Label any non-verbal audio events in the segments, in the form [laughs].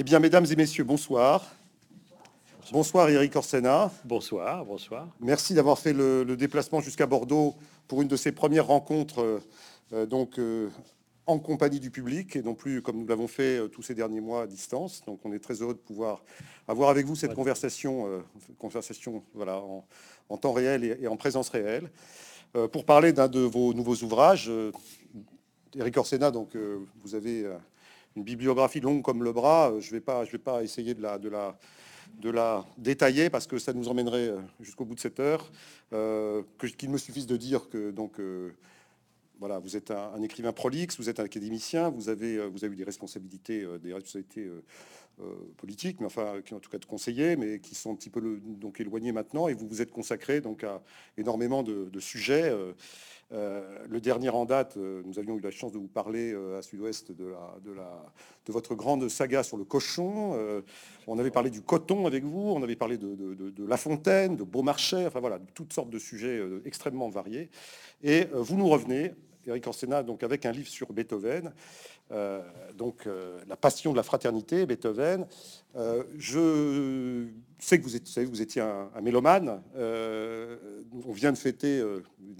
Eh bien, mesdames et messieurs, bonsoir. Bonsoir Eric Orsena. Bonsoir, bonsoir. Merci d'avoir fait le, déplacement jusqu'à Bordeaux pour une de ces premières rencontres euh, euh, donc, euh, en compagnie du public et non plus comme nous l'avons fait tous ces derniers mois à distance. Donc on est très heureux de pouvoir avoir avec vous cette conversation, conversation voilà, en, temps réel et, en présence réelle pour parler d'un de vos nouveaux ouvrages. Eric Orsena, donc vous avez une bibliographie longue comme le bras. Je ne vais, pas, je vais pas essayer de la, de la de la détailler parce que ça nous emmènerait euh, jusqu'au bout de cette heure. Euh, qu'il me suffise de dire que donc euh, voilà, vous êtes un, écrivain prolixe, vous êtes un académicien, vous avez vous avez eu des responsabilités, des responsabilités politiques, mais enfin qui en tout cas de conseiller, mais qui sont un petit peu donc éloignées maintenant, et vous vous êtes consacré donc à énormément de, de sujets. Euh, le dernier en date, euh, nous avions eu la chance de vous parler euh, à Sud-Ouest de, de, de, votre grande saga sur le cochon. on avait parlé du coton avec vous, on avait parlé de, La Fontaine, de Beaumarchais, enfin voilà, toutes sortes de sujets extrêmement variés. Et vous nous revenez, Eric Orsena, donc avec un livre sur Beethoven. Euh, donc euh, la passion de la fraternité, Beethoven. Euh, je sais que vous, êtes, vous, étiez un, mélomane. on vient de fêter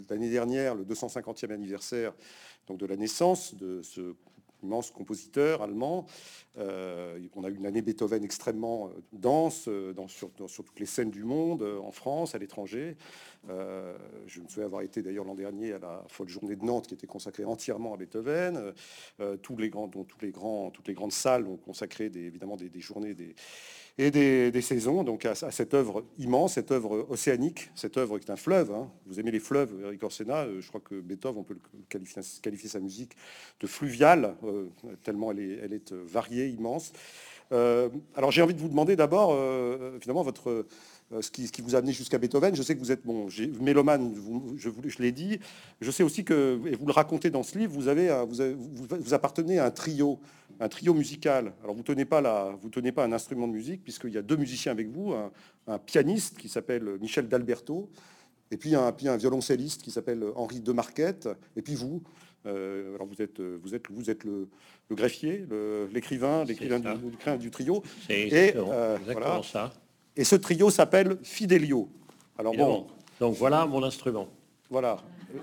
l'année dernière le 250e anniversaire donc, de la naissance de ce immense compositeur allemand. Euh, on a eu une année Beethoven extrêmement euh, dense euh, sur, toutes les scènes du monde, en France, à l'étranger. je me souviens avoir été d'ailleurs l'an dernier à la folle journée de Nantes qui était consacrée entièrement à Beethoven. tous les grands, dont tous les grands, toutes les grandes salles ont consacré évidemment des, des journées des et des, saisons, donc à, cette œuvre immense, cette œuvre océanique, cette œuvre qui est un fleuve. Hein. Vous aimez les fleuves, Eric Orsena, euh, je crois que Beethoven, on peut qualifier, qualifier sa musique de fluviale, euh, tellement elle est, euh, variée, immense. alors j'ai envie de vous demander d'abord, finalement, votre euh, ce qui, vous a amené jusqu'à Beethoven. Je sais que vous êtes bon, mélomane, je, je l'ai dit. Je sais aussi que, et vous le racontez dans ce livre, vous, avez, vous, appartenez à un trio, un trio musical. Alors vous tenez pas la, vous tenez pas un instrument de musique puisqu'il y a deux musiciens avec vous, un, pianiste qui s'appelle Michel D'Alberto, et puis un, puis un violoncelliste qui s'appelle Henri de Marquette, et puis vous. Euh, alors vous êtes, vous êtes, vous êtes le, greffier, l'écrivain, l'écrivain du, du, trio. Et euh, voilà. ça. Et ce trio s'appelle Fidelio. Alors bon, donc voilà mon instrument. Voilà,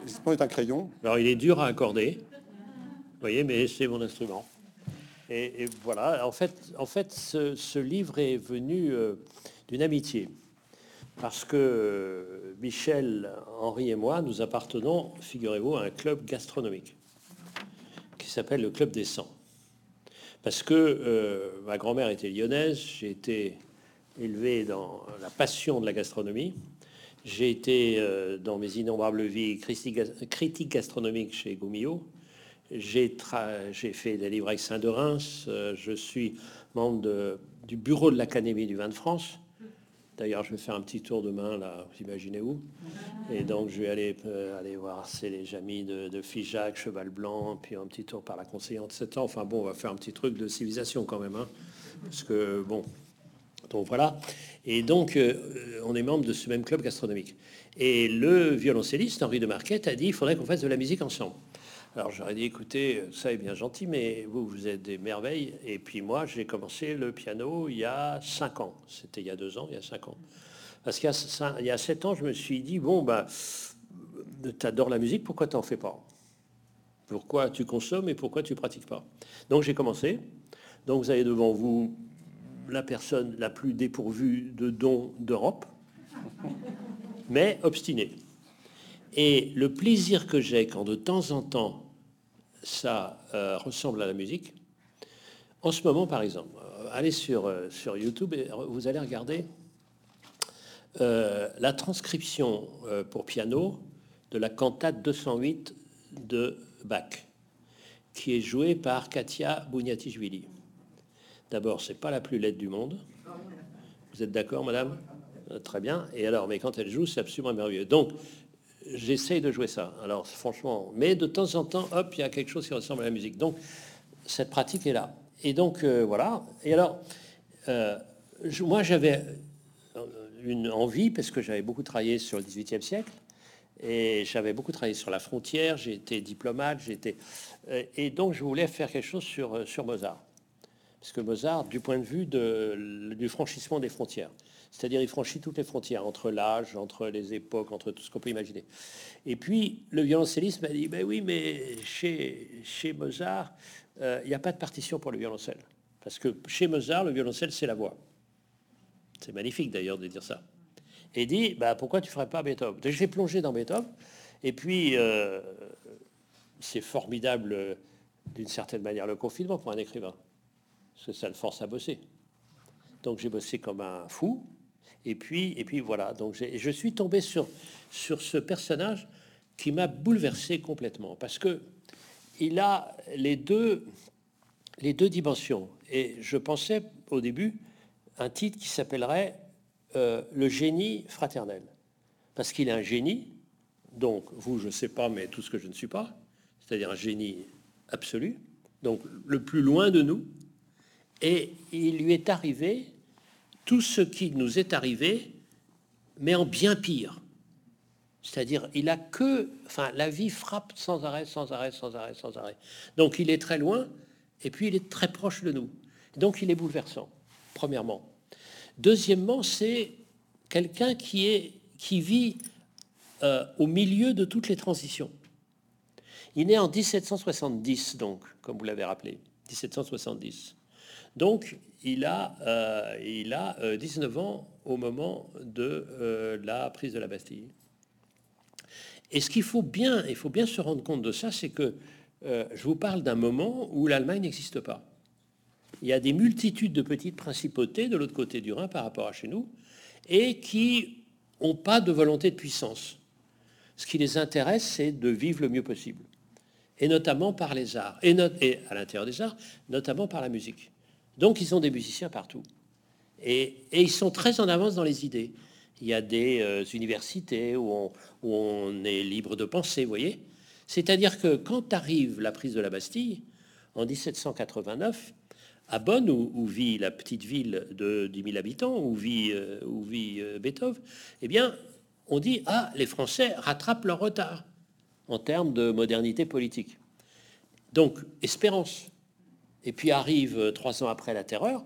ce est un crayon. Alors il est dur à accorder, vous voyez, mais c'est mon instrument. Et, voilà, en fait, en fait ce, livre est venu euh, d'une amitié. Parce que euh, Michel, Henri et moi, nous appartenons, figurez-vous, à un club gastronomique qui s'appelle le Club des 100. Parce que euh, ma grand-mère était lyonnaise, j'ai été élevé dans la passion de la gastronomie. J'ai été euh, dans mes innombrables vies critique gastronomique chez Goumillot. J'ai fait des livres avec Saint de Reims. Euh, je suis membre du bureau de l'Académie du vin de France. D'ailleurs, je vais faire un petit tour demain, là, vous imaginez où Et donc, je vais aller, euh, aller voir les amis de, de Figeac, Cheval Blanc, puis un petit tour par la conseillante 7 ans. Enfin bon, on va faire un petit truc de civilisation quand même. Hein, parce que, bon, donc voilà. Et donc, euh, on est membre de ce même club gastronomique. Et le violoncelliste, Henri de Marquette, a dit il faudrait qu'on fasse de la musique ensemble. Alors j'aurais dit écoutez, ça est bien gentil, mais vous, vous êtes des merveilles. Et puis moi, j'ai commencé le piano il y a cinq ans. C'était il y a deux ans, il y a cinq ans. Parce qu'il y a sept ans, je me suis dit bon, bah, tu adores la musique, pourquoi tu n'en fais pas? Pourquoi tu consommes et pourquoi tu pratiques pas? Donc j'ai commencé. Donc vous avez devant vous la personne la plus dépourvue de dons d'Europe, mais obstinée. Et le plaisir que j'ai quand de temps en temps ça euh, ressemble à la musique, en ce moment par exemple, euh, allez sur, euh, sur YouTube et vous allez regarder la transcription pour piano de la cantate 208 de Bach, qui est jouée par Katia Bouniatichvili. D'abord, c'est pas la plus laide du monde. Vous êtes d'accord, madame? Euh, Très bien. Et alors, mais quand elle joue, c'est absolument merveilleux. Donc, j'essaye de jouer ça. Alors, franchement, mais de temps en temps, hop, il y a quelque chose qui ressemble à la musique. Donc, cette pratique est là. Et donc, euh, voilà. Et alors, euh, moi, j'avais une envie, parce que j'avais beaucoup travaillé sur le XVIIIe siècle, et j'avais beaucoup travaillé sur la frontière, j'ai été diplomate, j'étais... et donc, je voulais faire quelque chose sur, sur Mozart Parce que Mozart, du point de vue du franchissement des frontières, c'est-à-dire il franchit toutes les frontières, entre l'âge, entre les époques, entre tout ce qu'on peut imaginer. Et puis le violoncelliste m'a dit, ben oui, mais chez, Mozart, euh, il n'y a pas de partition pour le violoncelle. Parce que chez Mozart, le violoncelle, c'est la voix. C'est magnifique d'ailleurs de dire ça. Et dit, bah, pourquoi tu ne ferais pas Beethoven? J'ai plongé dans Beethoven, et puis euh, c'est formidable euh, d'une certaine manière le confinement pour un écrivain parce que ça le force à bosser. Donc j'ai bossé comme un fou. Et puis, et puis voilà. Donc je suis tombé sur, sur ce personnage qui m'a bouleversé complètement parce que il a les deux, les deux dimensions. Et je pensais au début un titre qui s'appellerait euh, Le génie fraternel. Parce qu'il est un génie, donc vous, je sais pas, mais tout ce que je ne suis pas, c'est-à-dire un génie absolu, donc le plus loin de nous, et il lui est arrivé tout ce qui nous est arrivé, mais en bien pire. C'est-à-dire, il a que, enfin, la vie frappe sans arrêt, sans arrêt, sans arrêt, sans arrêt. Donc, il est très loin, et puis il est très proche de nous. Donc, il est bouleversant. Premièrement. Deuxièmement, c'est quelqu'un qui vit euh, au milieu de toutes les transitions. Il est en 1770, donc, comme vous l'avez rappelé, 1770. Donc, il a, euh, il a 19 euh, ans au moment de euh, la prise de la Bastille. Et ce qu'il faut bien, il faut bien se rendre compte de ça, c'est que je vous parle d'un moment où l'Allemagne n'existe pas. Il y a des multitudes de petites principautés de l'autre côté du Rhin par rapport à chez nous, et qui n'ont pas de volonté de puissance. Ce qui les intéresse, c'est de vivre le mieux possible, et notamment par les arts, et à l'intérieur des arts, notamment par la musique. Donc ils ont des musiciens partout. Et, ils sont très en avance dans les idées. Il y a des euh, universités où on, est libre de penser, vous voyez. C'est-à-dire que quand arrive la prise de la Bastille, en 1789, à Bonn, où, vit la petite ville de 10 000 habitants, où vit, euh, euh, Beethoven, eh bien, on dit, ah, les Français rattrapent leur retard en termes de modernité politique. Donc, espérance. Et puis arrive euh, trois ans après la terreur,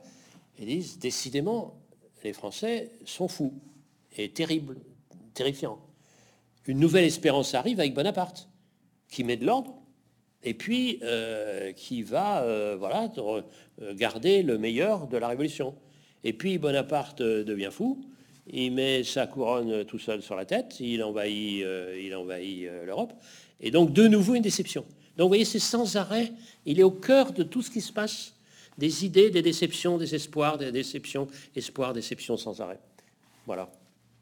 ils disent décidément, les Français sont fous et terribles, terrifiants. Une nouvelle espérance arrive avec Bonaparte, qui met de l'ordre et puis euh, qui va euh, voilà, garder le meilleur de la Révolution. Et puis Bonaparte devient fou, il met sa couronne tout seul sur la tête, il envahit, il envahit l'Europe, et donc de nouveau une déception. Donc vous voyez, c'est sans arrêt, il est au cœur de tout ce qui se passe, des idées, des déceptions, des espoirs, des déceptions, espoirs, déceptions sans arrêt. Voilà.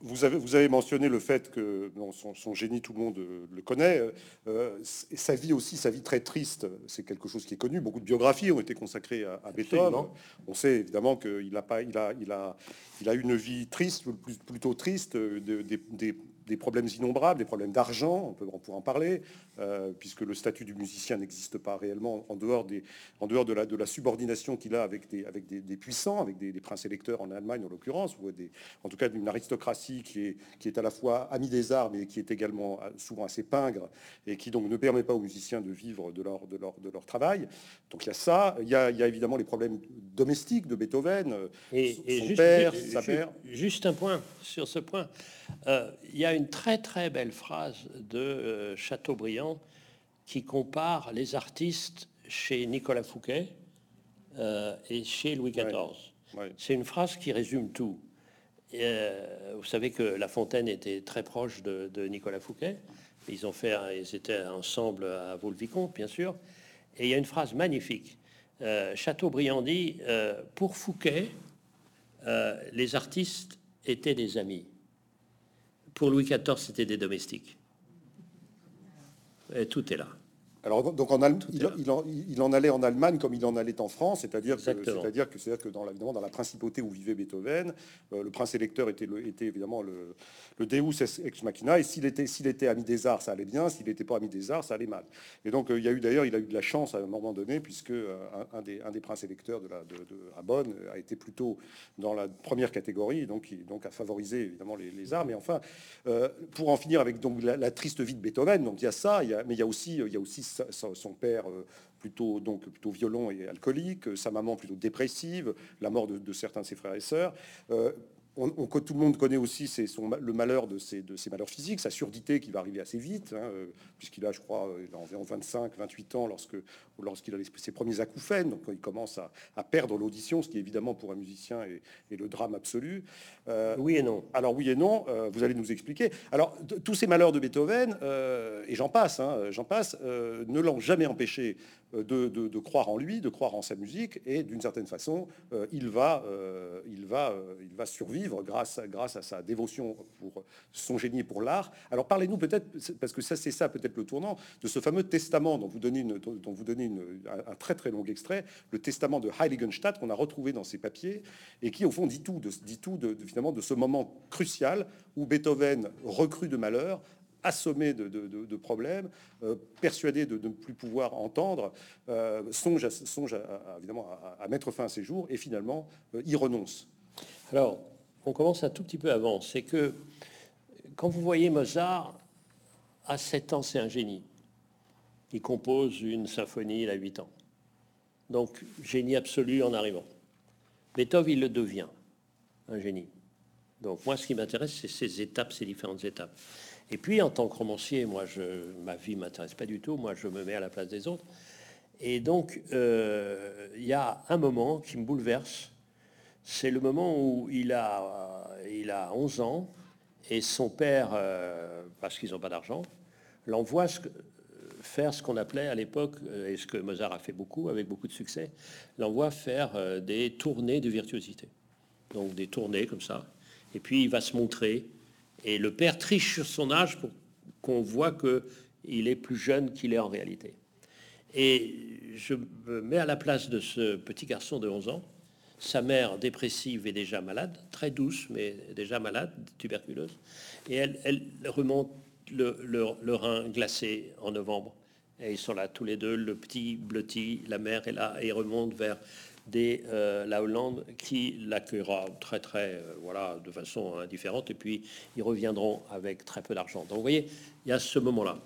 Vous avez, vous avez mentionné le fait que son, génie, tout le monde le connaît. Euh, sa vie aussi, sa vie très triste, c'est quelque chose qui est connu. Beaucoup de biographies ont été consacrées à, Beethoven. On sait évidemment qu'il a pas, il a, il a, il a une vie triste, plutôt triste, de, des des problèmes innombrables, des problèmes d'argent, on peut en, pourra en parler, euh, puisque le statut du musicien n'existe pas réellement en dehors, des, en dehors de, la, de la subordination qu'il a avec des, avec des, puissants, avec des, princes électeurs en Allemagne en l'occurrence, ou des, en tout cas d'une aristocratie qui est, qui est à la fois amie des arts, mais qui est également euh, souvent assez pingre, et qui donc ne permet pas aux musiciens de vivre de leur, de leur, de leur travail. Donc il y a ça, il y a, il y a évidemment les problèmes domestiques de Beethoven, et, son père, sa mère. Juste un point sur ce point. Euh, il y a une très très belle phrase de euh, Chateaubriand qui compare les artistes chez Nicolas Fouquet euh, et chez Louis XIV. C'est une phrase qui résume tout. vous savez que La Fontaine était très proche de, Nicolas Fouquet. Ils ont fait, ils étaient ensemble à Vaux-le-Vicomte, bien sûr. Et il y a une phrase magnifique. Chateaubriand dit pour Fouquet, les artistes étaient des amis. Pour Louis XIV, c'était des domestiques. Et tout est là. Alors, donc en il, en, allait en Allemagne comme il en allait en France, c'est-à-dire que, c'est-à-dire que, c'est-à-dire que dans, la, dans la principauté où vivait Beethoven, euh, le prince électeur était, le, était évidemment le, le, Deus ex machina, et s'il était, s'il était ami des arts, ça allait bien, s'il n'était pas ami des arts, ça allait mal. Et donc, euh, il y a eu d'ailleurs, il a eu de la chance à un moment donné, puisque euh, un, des, un des princes électeurs de la, de, à Bonn a été plutôt dans la première catégorie, donc, il, donc a favorisé évidemment les, arts. Mais enfin, pour en finir avec donc la, triste vie de Beethoven, donc il y a ça, il y a, mais il y a aussi, il y a aussi son père plutôt, donc, plutôt violent et alcoolique, sa maman plutôt dépressive, la mort de, certains de ses frères et sœurs on, tout le monde connaît aussi son, le malheur de ses, de ses, malheurs physiques, sa surdité qui va arriver assez vite, hein, euh, puisqu'il a, je crois, il a environ 25, 28 ans lorsque, lorsqu'il a ses premiers acouphènes, donc il commence à, perdre l'audition, ce qui évidemment pour un musicien est, le drame absolu. Euh, oui et non. Alors oui et non, euh, vous allez nous expliquer. Alors tous ces malheurs de Beethoven, et j'en passe, hein, j'en passe, ne l'ont jamais empêché de, croire en lui, de croire en sa musique, et d'une certaine façon, il va, il va, survivre grâce, à sa dévotion pour son génie pour l'art. Alors parlez-nous peut-être, parce que ça c'est ça peut-être le tournant, de ce fameux testament dont vous donnez, un, très très long extrait, le testament de Heiligenstadt qu'on a retrouvé dans ses papiers et qui au fond dit tout, de, dit tout ce moment crucial où Beethoven, recrut de malheur, assommé de, problèmes, euh, persuadé de, ne plus pouvoir entendre, euh, songe, à, évidemment à, mettre fin à ses jours et finalement euh, y renonce. Alors, on commence un tout petit peu avant. C'est que quand vous voyez Mozart, à 7 ans, c'est un génie. Il compose une symphonie, il a 8 ans. Donc, génie absolu en arrivant. Beethoven, il le devient, un génie. Donc, moi, ce qui m'intéresse, c'est ces étapes, ces différentes étapes. Et puis, en tant que romancier, moi, je, ma vie m'intéresse pas du tout. Moi, je me mets à la place des autres. Et donc, euh, il y a un moment qui me bouleverse c'est le moment où il a, il a 11 ans et son père, euh, parce qu'ils n'ont pas d'argent, l'envoie faire ce qu'on appelait à l'époque, euh, et ce que Mozart a fait beaucoup, avec beaucoup de succès, l'envoie faire des tournées de virtuosité. Donc des tournées comme ça. Et puis il va se montrer. Et le père triche sur son âge pour qu'on voit qu'il est plus jeune qu'il est en réalité. Et je me mets à la place de ce petit garçon de 11 ans sa mère dépressive est déjà malade, très douce, mais déjà malade, tuberculeuse. Et elle, remonte le, rein glacé en novembre. Et ils sont là tous les deux, le petit blotti, la mère est là, et ils remontent vers des, euh, la Hollande qui l'accueillera très très euh, voilà de façon indifférente et puis ils reviendront avec très peu d'argent. Donc vous voyez, il y a ce moment-là.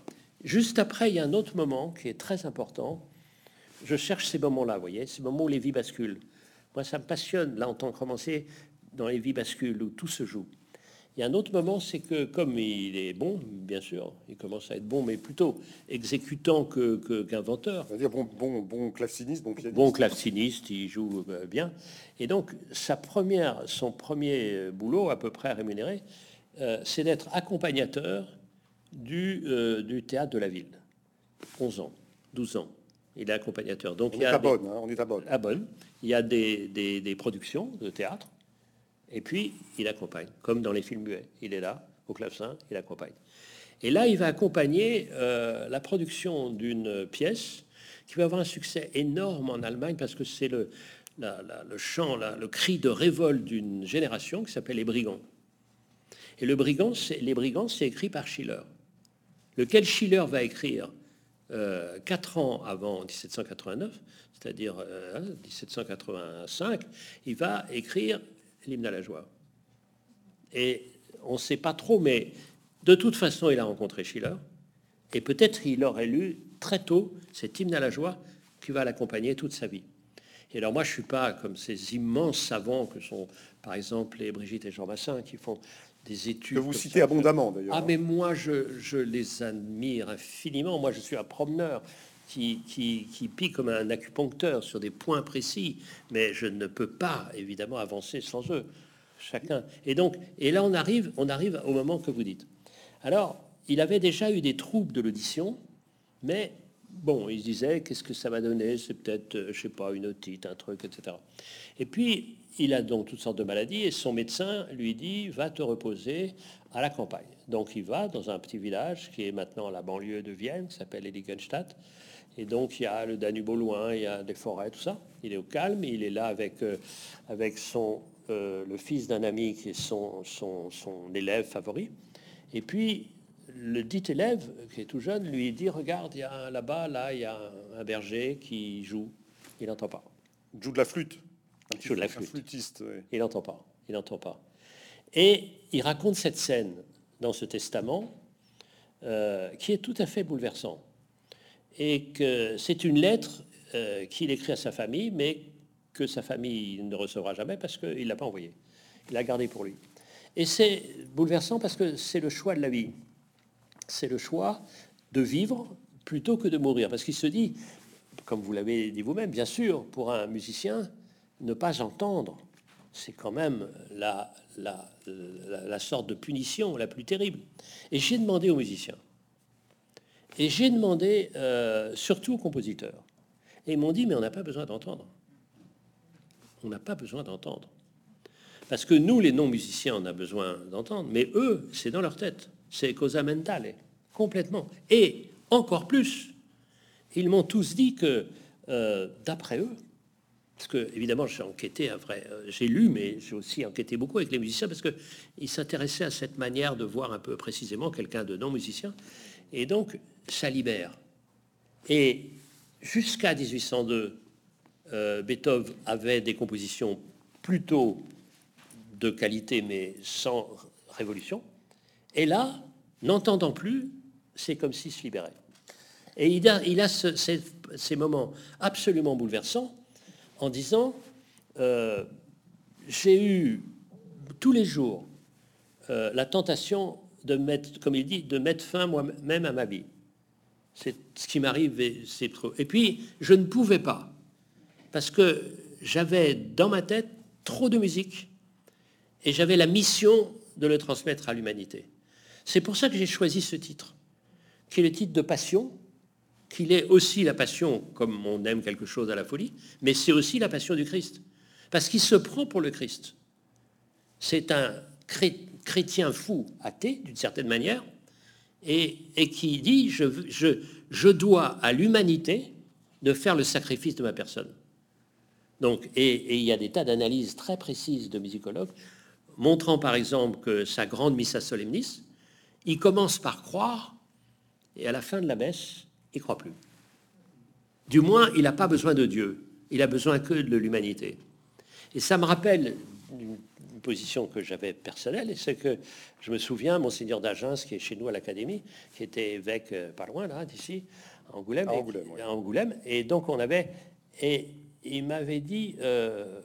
Juste après, il y a un autre moment qui est très important. Je cherche ces moments-là, vous voyez, ces moments où les vies basculent. Moi, ça me passionne, là, en tant que romancier, dans les vies bascules où tout se joue. Il y a un autre moment, c'est que comme il est bon, bien sûr, il commence à être bon, mais plutôt exécutant que, qu'inventeur. dire bon, bon, bon claveciniste, bon pianiste. Bon claveciniste, il joue euh, bien. Et donc, sa première, son premier boulot, à peu près rémunéré, euh, c'est d'être accompagnateur du, euh, du théâtre de la ville. 11 ans, 12 ans. Il est accompagnateur. Donc, on, il est à Bonne, hein, on est à Bonne. À Bonne. Il y a des, des, productions de théâtre. Et puis, il accompagne, comme dans les films muets. Il est là, au clavecin, il accompagne. Et là, il va accompagner euh, la production d'une pièce qui va avoir un succès énorme en Allemagne parce que c'est le, chant, le cri de révolte d'une génération qui s'appelle Les Brigands. Et le brigand, Les Brigands, c'est écrit par Schiller. Lequel Schiller va écrire euh, quatre ans avant 1789, c'est-à-dire 1785, euh, il va écrire l'hymne à la joie. Et on ne sait pas trop, mais de toute façon, il a rencontré Schiller, et peut-être il aurait lu très tôt cet hymne à la joie qui va l'accompagner toute sa vie. Et alors moi, je suis pas comme ces immenses savants que sont, par exemple, les Brigitte et Jean Massin, qui font des études. Que vous citez abondamment d'ailleurs. Ah, mais moi, je, je, les admire infiniment. Moi, je suis un promeneur qui, qui, qui pique comme un acupuncteur sur des points précis, mais je ne peux pas évidemment avancer sans eux. Chacun. Et donc, et là, on arrive, on arrive au moment que vous dites. Alors, il avait déjà eu des troubles de l'audition, mais bon, il se disait, qu'est-ce que ça va donner C'est peut-être, euh, je sais pas, une otite, un truc, etc. Et puis, il a donc toutes sortes de maladies et son médecin lui dit va te reposer à la campagne. Donc il va dans un petit village qui est maintenant la banlieue de Vienne, qui s'appelle Heiligenstadt. Et donc il y a le Danube au loin, il y a des forêts, tout ça. Il est au calme, il est là avec, euh, avec son, euh, le fils d'un ami qui est son, son, son élève favori. Et puis le dit élève, qui est tout jeune, lui dit Regarde, il y a là-bas, là, il y a un berger qui joue. Il n'entend pas. Il joue de la flûte. Il joue de la flûte. Il n'entend pas. Il n'entend pas. Et il raconte cette scène dans ce testament euh, qui est tout à fait bouleversant. Et que c'est une lettre euh, qu'il écrit à sa famille, mais que sa famille ne recevra jamais parce qu'il ne l'a pas envoyé. Il l'a gardé pour lui. Et c'est bouleversant parce que c'est le choix de la vie. C'est le choix de vivre plutôt que de mourir. Parce qu'il se dit, comme vous l'avez dit vous-même, bien sûr, pour un musicien, ne pas entendre, c'est quand même la, la, la, sorte de punition la plus terrible. Et j'ai demandé aux musiciens, et j'ai demandé euh, surtout aux compositeurs, et ils m'ont dit, mais on n'a pas besoin d'entendre. On n'a pas besoin d'entendre. Parce que nous, les non-musiciens, on a besoin d'entendre, mais eux, c'est dans leur tête. C'est cosa mentale, complètement. Et encore plus, ils m'ont tous dit que, euh, d'après eux, parce que évidemment j'ai enquêté, vrai, euh, j'ai lu, mais j'ai aussi enquêté beaucoup avec les musiciens parce que ils s'intéressaient à cette manière de voir un peu précisément quelqu'un de non musicien, et donc ça libère. Et jusqu'à 1802, euh, Beethoven avait des compositions plutôt de qualité, mais sans révolution. Et là, n'entendant plus, c'est comme s'il se libérait. Et il a, ces, moments absolument bouleversants en disant euh, J'ai eu tous les jours euh, la tentation de mettre, comme il dit, de mettre fin moi-même à ma vie. C'est ce qui m'arrive, c'est trop. Et puis, je ne pouvais pas, parce que j'avais dans ma tête trop de musique et j'avais la mission de le transmettre à l'humanité. C'est pour ça que j'ai choisi ce titre, qui est le titre de Passion, qu'il est aussi la passion, comme on aime quelque chose à la folie, mais c'est aussi la passion du Christ. Parce qu'il se prend pour le Christ. C'est un chrétien fou, athée, d'une certaine manière, et, qui dit je, dois à l'humanité de faire le sacrifice de ma personne. Donc, et, il y a des tas d'analyses très précises de musicologues montrant par exemple que sa grande Missa Solemnis, il commence par croire, et à la fin de la messe, il croit plus. Du moins, il n'a pas besoin de Dieu, il a besoin que de l'humanité. Et ça me rappelle position que j'avais personnelle, et c'est que je me souviens, monseigneur d'Agens, qui est chez nous à l'Académie, qui était évêque euh, pas loin, là, d'ici, à Angoulême, et, Angoulême, et donc on avait, et il m'avait dit, euh,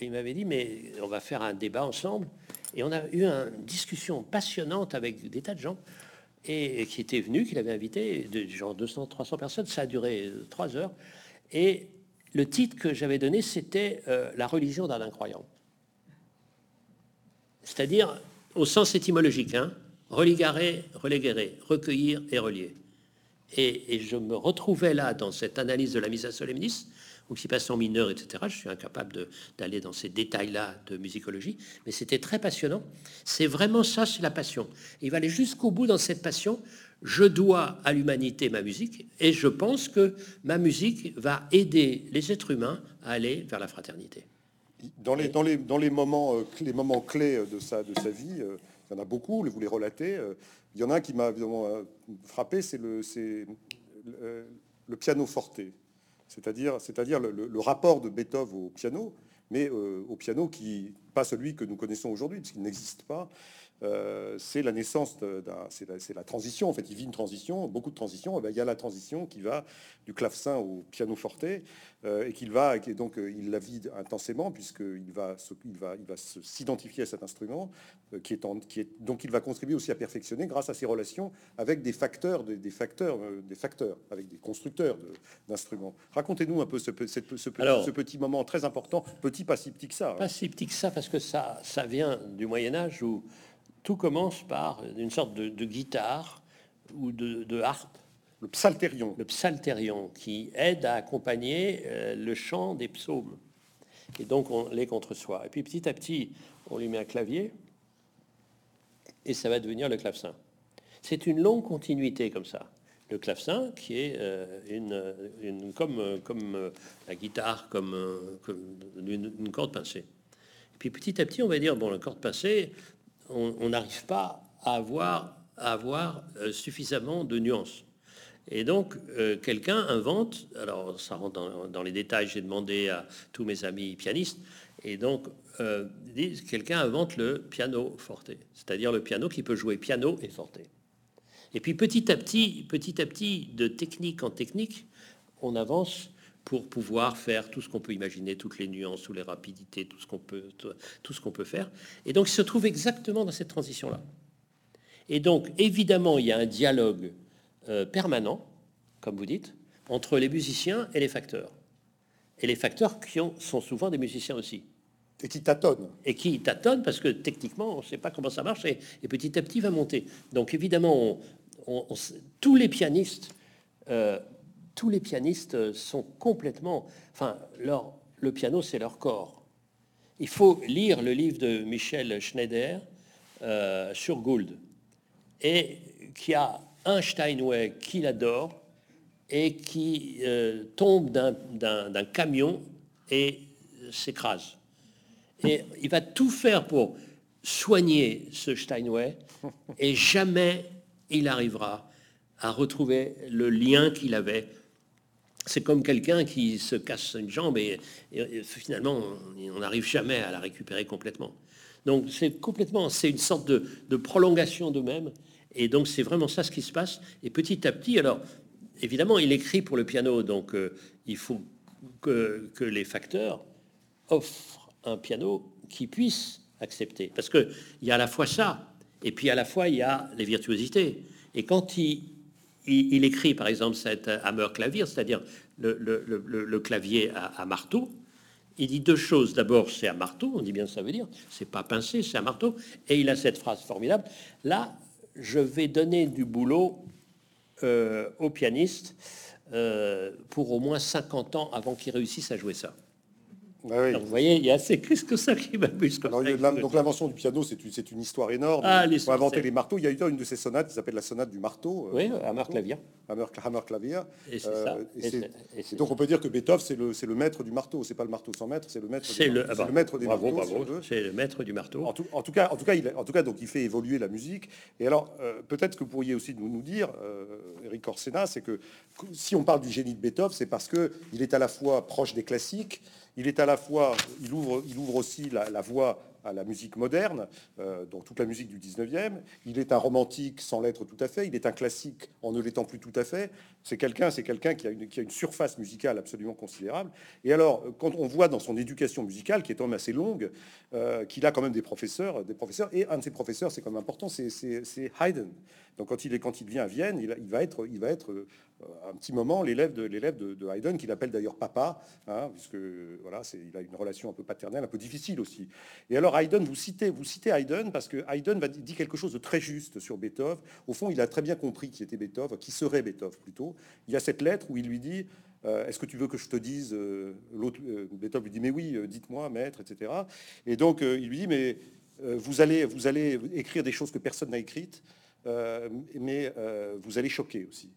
il m'avait dit, mais on va faire un débat ensemble, et on a eu une discussion passionnante avec des tas de gens et, qui était venu, qu'il avait invité, de genre 200, 300 personnes. Ça a duré euh, trois heures. Et le titre que j'avais donné, c'était euh, La religion d'un incroyant. C'est-à-dire, au sens étymologique, hein, reléguer, recueillir et relier. Et, je me retrouvais là dans cette analyse de la mise à solemnis passe en mineur, etc. Je suis incapable d'aller dans ces détails-là de musicologie, mais c'était très passionnant. C'est vraiment ça, c'est la passion. Il va aller jusqu'au bout dans cette passion. Je dois à l'humanité ma musique, et je pense que ma musique va aider les êtres humains à aller vers la fraternité. Dans les, dans les, dans les, moments, euh, les moments clés de sa, de sa vie, euh, il y en a beaucoup, vous les relatez. Euh, il y en a un qui m'a frappé, c'est le, le, le piano forte c'est-à-dire, c'est-à-dire le, rapport de Beethoven au piano, mais euh, au piano qui pas celui que nous connaissons aujourd'hui, puisqu'il n'existe pas, euh, c'est la naissance, c'est la, la, transition. En fait, il vit une transition, beaucoup de transitions. Eh ben, il y a la transition qui va du clavecin au piano forte euh, et qu'il va, et donc euh, il la vit intensément puisqu'il va, il va, il va s'identifier à cet instrument qui est, en, qui est, donc il va contribuer aussi à perfectionner grâce à ses relations avec des facteurs, des, facteurs, des facteurs, avec des constructeurs d'instruments. Racontez-nous un peu ce, ce, ce, petit moment très important, petit pas si petit que ça. Hein. Pas si petit que ça parce que ça, ça vient du Moyen Âge où tout commence par une sorte de, guitare ou de, harpe. Le psalterion. Le psalterion qui aide à accompagner euh, le chant des psaumes. Et donc on les contre soi. Et puis petit à petit, on lui met un clavier et ça va devenir le clavecin. C'est une longue continuité comme ça. Le clavecin qui est euh, une, comme, comme euh, la guitare, comme, une, une, corde pincée. Et puis petit à petit, on va dire, bon, la corde pincée, on n'arrive pas à avoir, euh, suffisamment de nuances. Et donc, euh, quelqu'un invente, alors ça rentre dans, les détails, j'ai demandé à tous mes amis pianistes, et donc, euh, quelqu'un invente le piano forte, c'est-à-dire le piano qui peut jouer piano et forte. Et puis petit à petit, petit à petit, de technique en technique, on avance pour pouvoir faire tout ce qu'on peut imaginer, toutes les nuances, toutes les rapidités, tout ce qu'on peut, tout ce qu'on peut faire. Et donc, il se trouve exactement dans cette transition-là. Et donc, évidemment, il y a un dialogue euh, permanent, comme vous dites, entre les musiciens et les facteurs. Et les facteurs qui ont, sont souvent des musiciens aussi. Et qui tâtonnent. Et qui tâtonnent parce que techniquement, on ne sait pas comment ça marche et, petit à petit va monter. Donc évidemment, tous les pianistes euh, tous les pianistes sont complètement, enfin, le piano, c'est leur corps. Il faut lire le livre de Michel Schneider euh, sur Gould, et qui a un Steinway qu'il adore et qui euh, tombe d'un camion et s'écrase. Et il va tout faire pour soigner ce Steinway, et jamais il arrivera à retrouver le lien qu'il avait c'est comme quelqu'un qui se casse une jambe et, finalement on n'arrive jamais à la récupérer complètement. Donc c'est complètement, c'est une sorte de, prolongation d'eux-mêmes. Et donc c'est vraiment ça ce qui se passe. Et petit à petit, alors évidemment il écrit pour le piano, donc euh, il faut que, les facteurs offrent un piano qui puisse accepter. Parce qu'il y a à la fois ça, et puis à la fois il y a les virtuosités. Et quand il, il, écrit par exemple cet hammer clavier, c'est-à-dire le, clavier à, marteau. Il dit deux choses. D'abord, c'est à marteau, on dit bien ça veut dire, c'est pas pincé, c'est à marteau. Et il a cette phrase formidable. Là, je vais donner du boulot euh, au pianiste euh, pour au moins 50 ans avant qu'il réussisse à jouer ça. Bah vous voyez, il y a assez plus que ça qui m'amuse. Donc l'invention du piano, c'est une, une, histoire énorme. Ah, Pour inventer les marteaux, il y a eu une de ces sonates qui s'appelle la sonate du marteau. Euh, oui, Hammer Clavier. Hammer, Hammer Clavier. Et, euh, et, donc on peut dire que Beethoven, c'est le, le, maître du marteau. C'est pas le marteau sans maître, c'est le maître. C'est le, ah bah, le, maître des bravo, marteaux. C'est le maître du marteau. En tout, en tout, cas, en tout cas, il, en tout cas, donc il fait évoluer la musique. Et alors, euh, peut-être que vous pourriez aussi nous, nous dire, Eric Orsena, c'est que si on parle du génie de Beethoven, c'est parce que il est à la fois proche des classiques il est à la fois, il ouvre, il ouvre aussi la, voie à la musique moderne, euh, donc toute la musique du 19e. Il est un romantique sans l'être tout à fait. Il est un classique en ne l'étant plus tout à fait. C'est quelqu'un, c'est quelqu'un qui a une, qui a une surface musicale absolument considérable. Et alors, quand on voit dans son éducation musicale, qui est quand même assez longue, euh, qu'il a quand même des professeurs, des professeurs, et un de ses professeurs, c'est quand même important, c'est Haydn. Donc quand il est quand il vient à Vienne, il, il va être, il va être euh, un petit moment l'élève de Haydn, qu'il appelle d'ailleurs papa, hein, puisque voilà, il a une relation un peu paternelle, un peu difficile aussi. Et alors Haydn, vous citez, vous citez Haydn parce que Haydn dit quelque chose de très juste sur Beethoven. Au fond, il a très bien compris qui était Beethoven, qui serait Beethoven plutôt. Il y a cette lettre où il lui dit euh, Est-ce que tu veux que je te dise euh, Beethoven lui dit Mais oui, dites-moi, maître, etc. Et donc il lui dit Mais vous allez écrire des choses que personne n'a écrites. mais vous allez choquer aussi.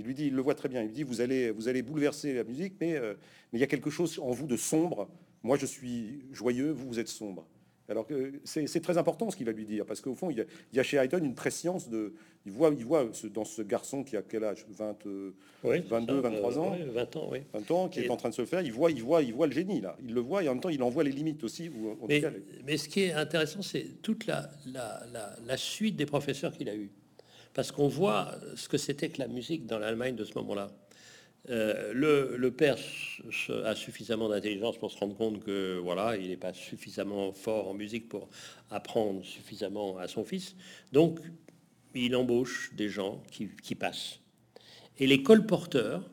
Il lui dit, il le voit très bien, il lui dit, vous allez, vous allez bouleverser la musique, mais, euh, mais il y a quelque chose en vous de sombre. Moi, je suis joyeux, vous, vous êtes sombre. Alors que c'est très important ce qu'il va lui dire, parce qu'au fond, il y, a, chez Hayton une préscience de. Il voit, il voit dans ce garçon qui a quel âge? 20, 22, 23 ans 20 ans, oui. 20 ans, qui est en train de se faire. Il voit, il, voit, il voit le génie, là. Il le voit et en même temps, il en voit les limites aussi. mais, ce qui est intéressant, c'est toute la, la, la, suite des professeurs qu'il a eu parce qu'on voit ce que c'était que la musique dans l'Allemagne de ce moment-là. Euh, le, père a suffisamment d'intelligence pour se rendre compte que voilà, il n'est pas suffisamment fort en musique pour apprendre suffisamment à son fils. Donc, il embauche des gens qui, qui passent. Et les colporteurs,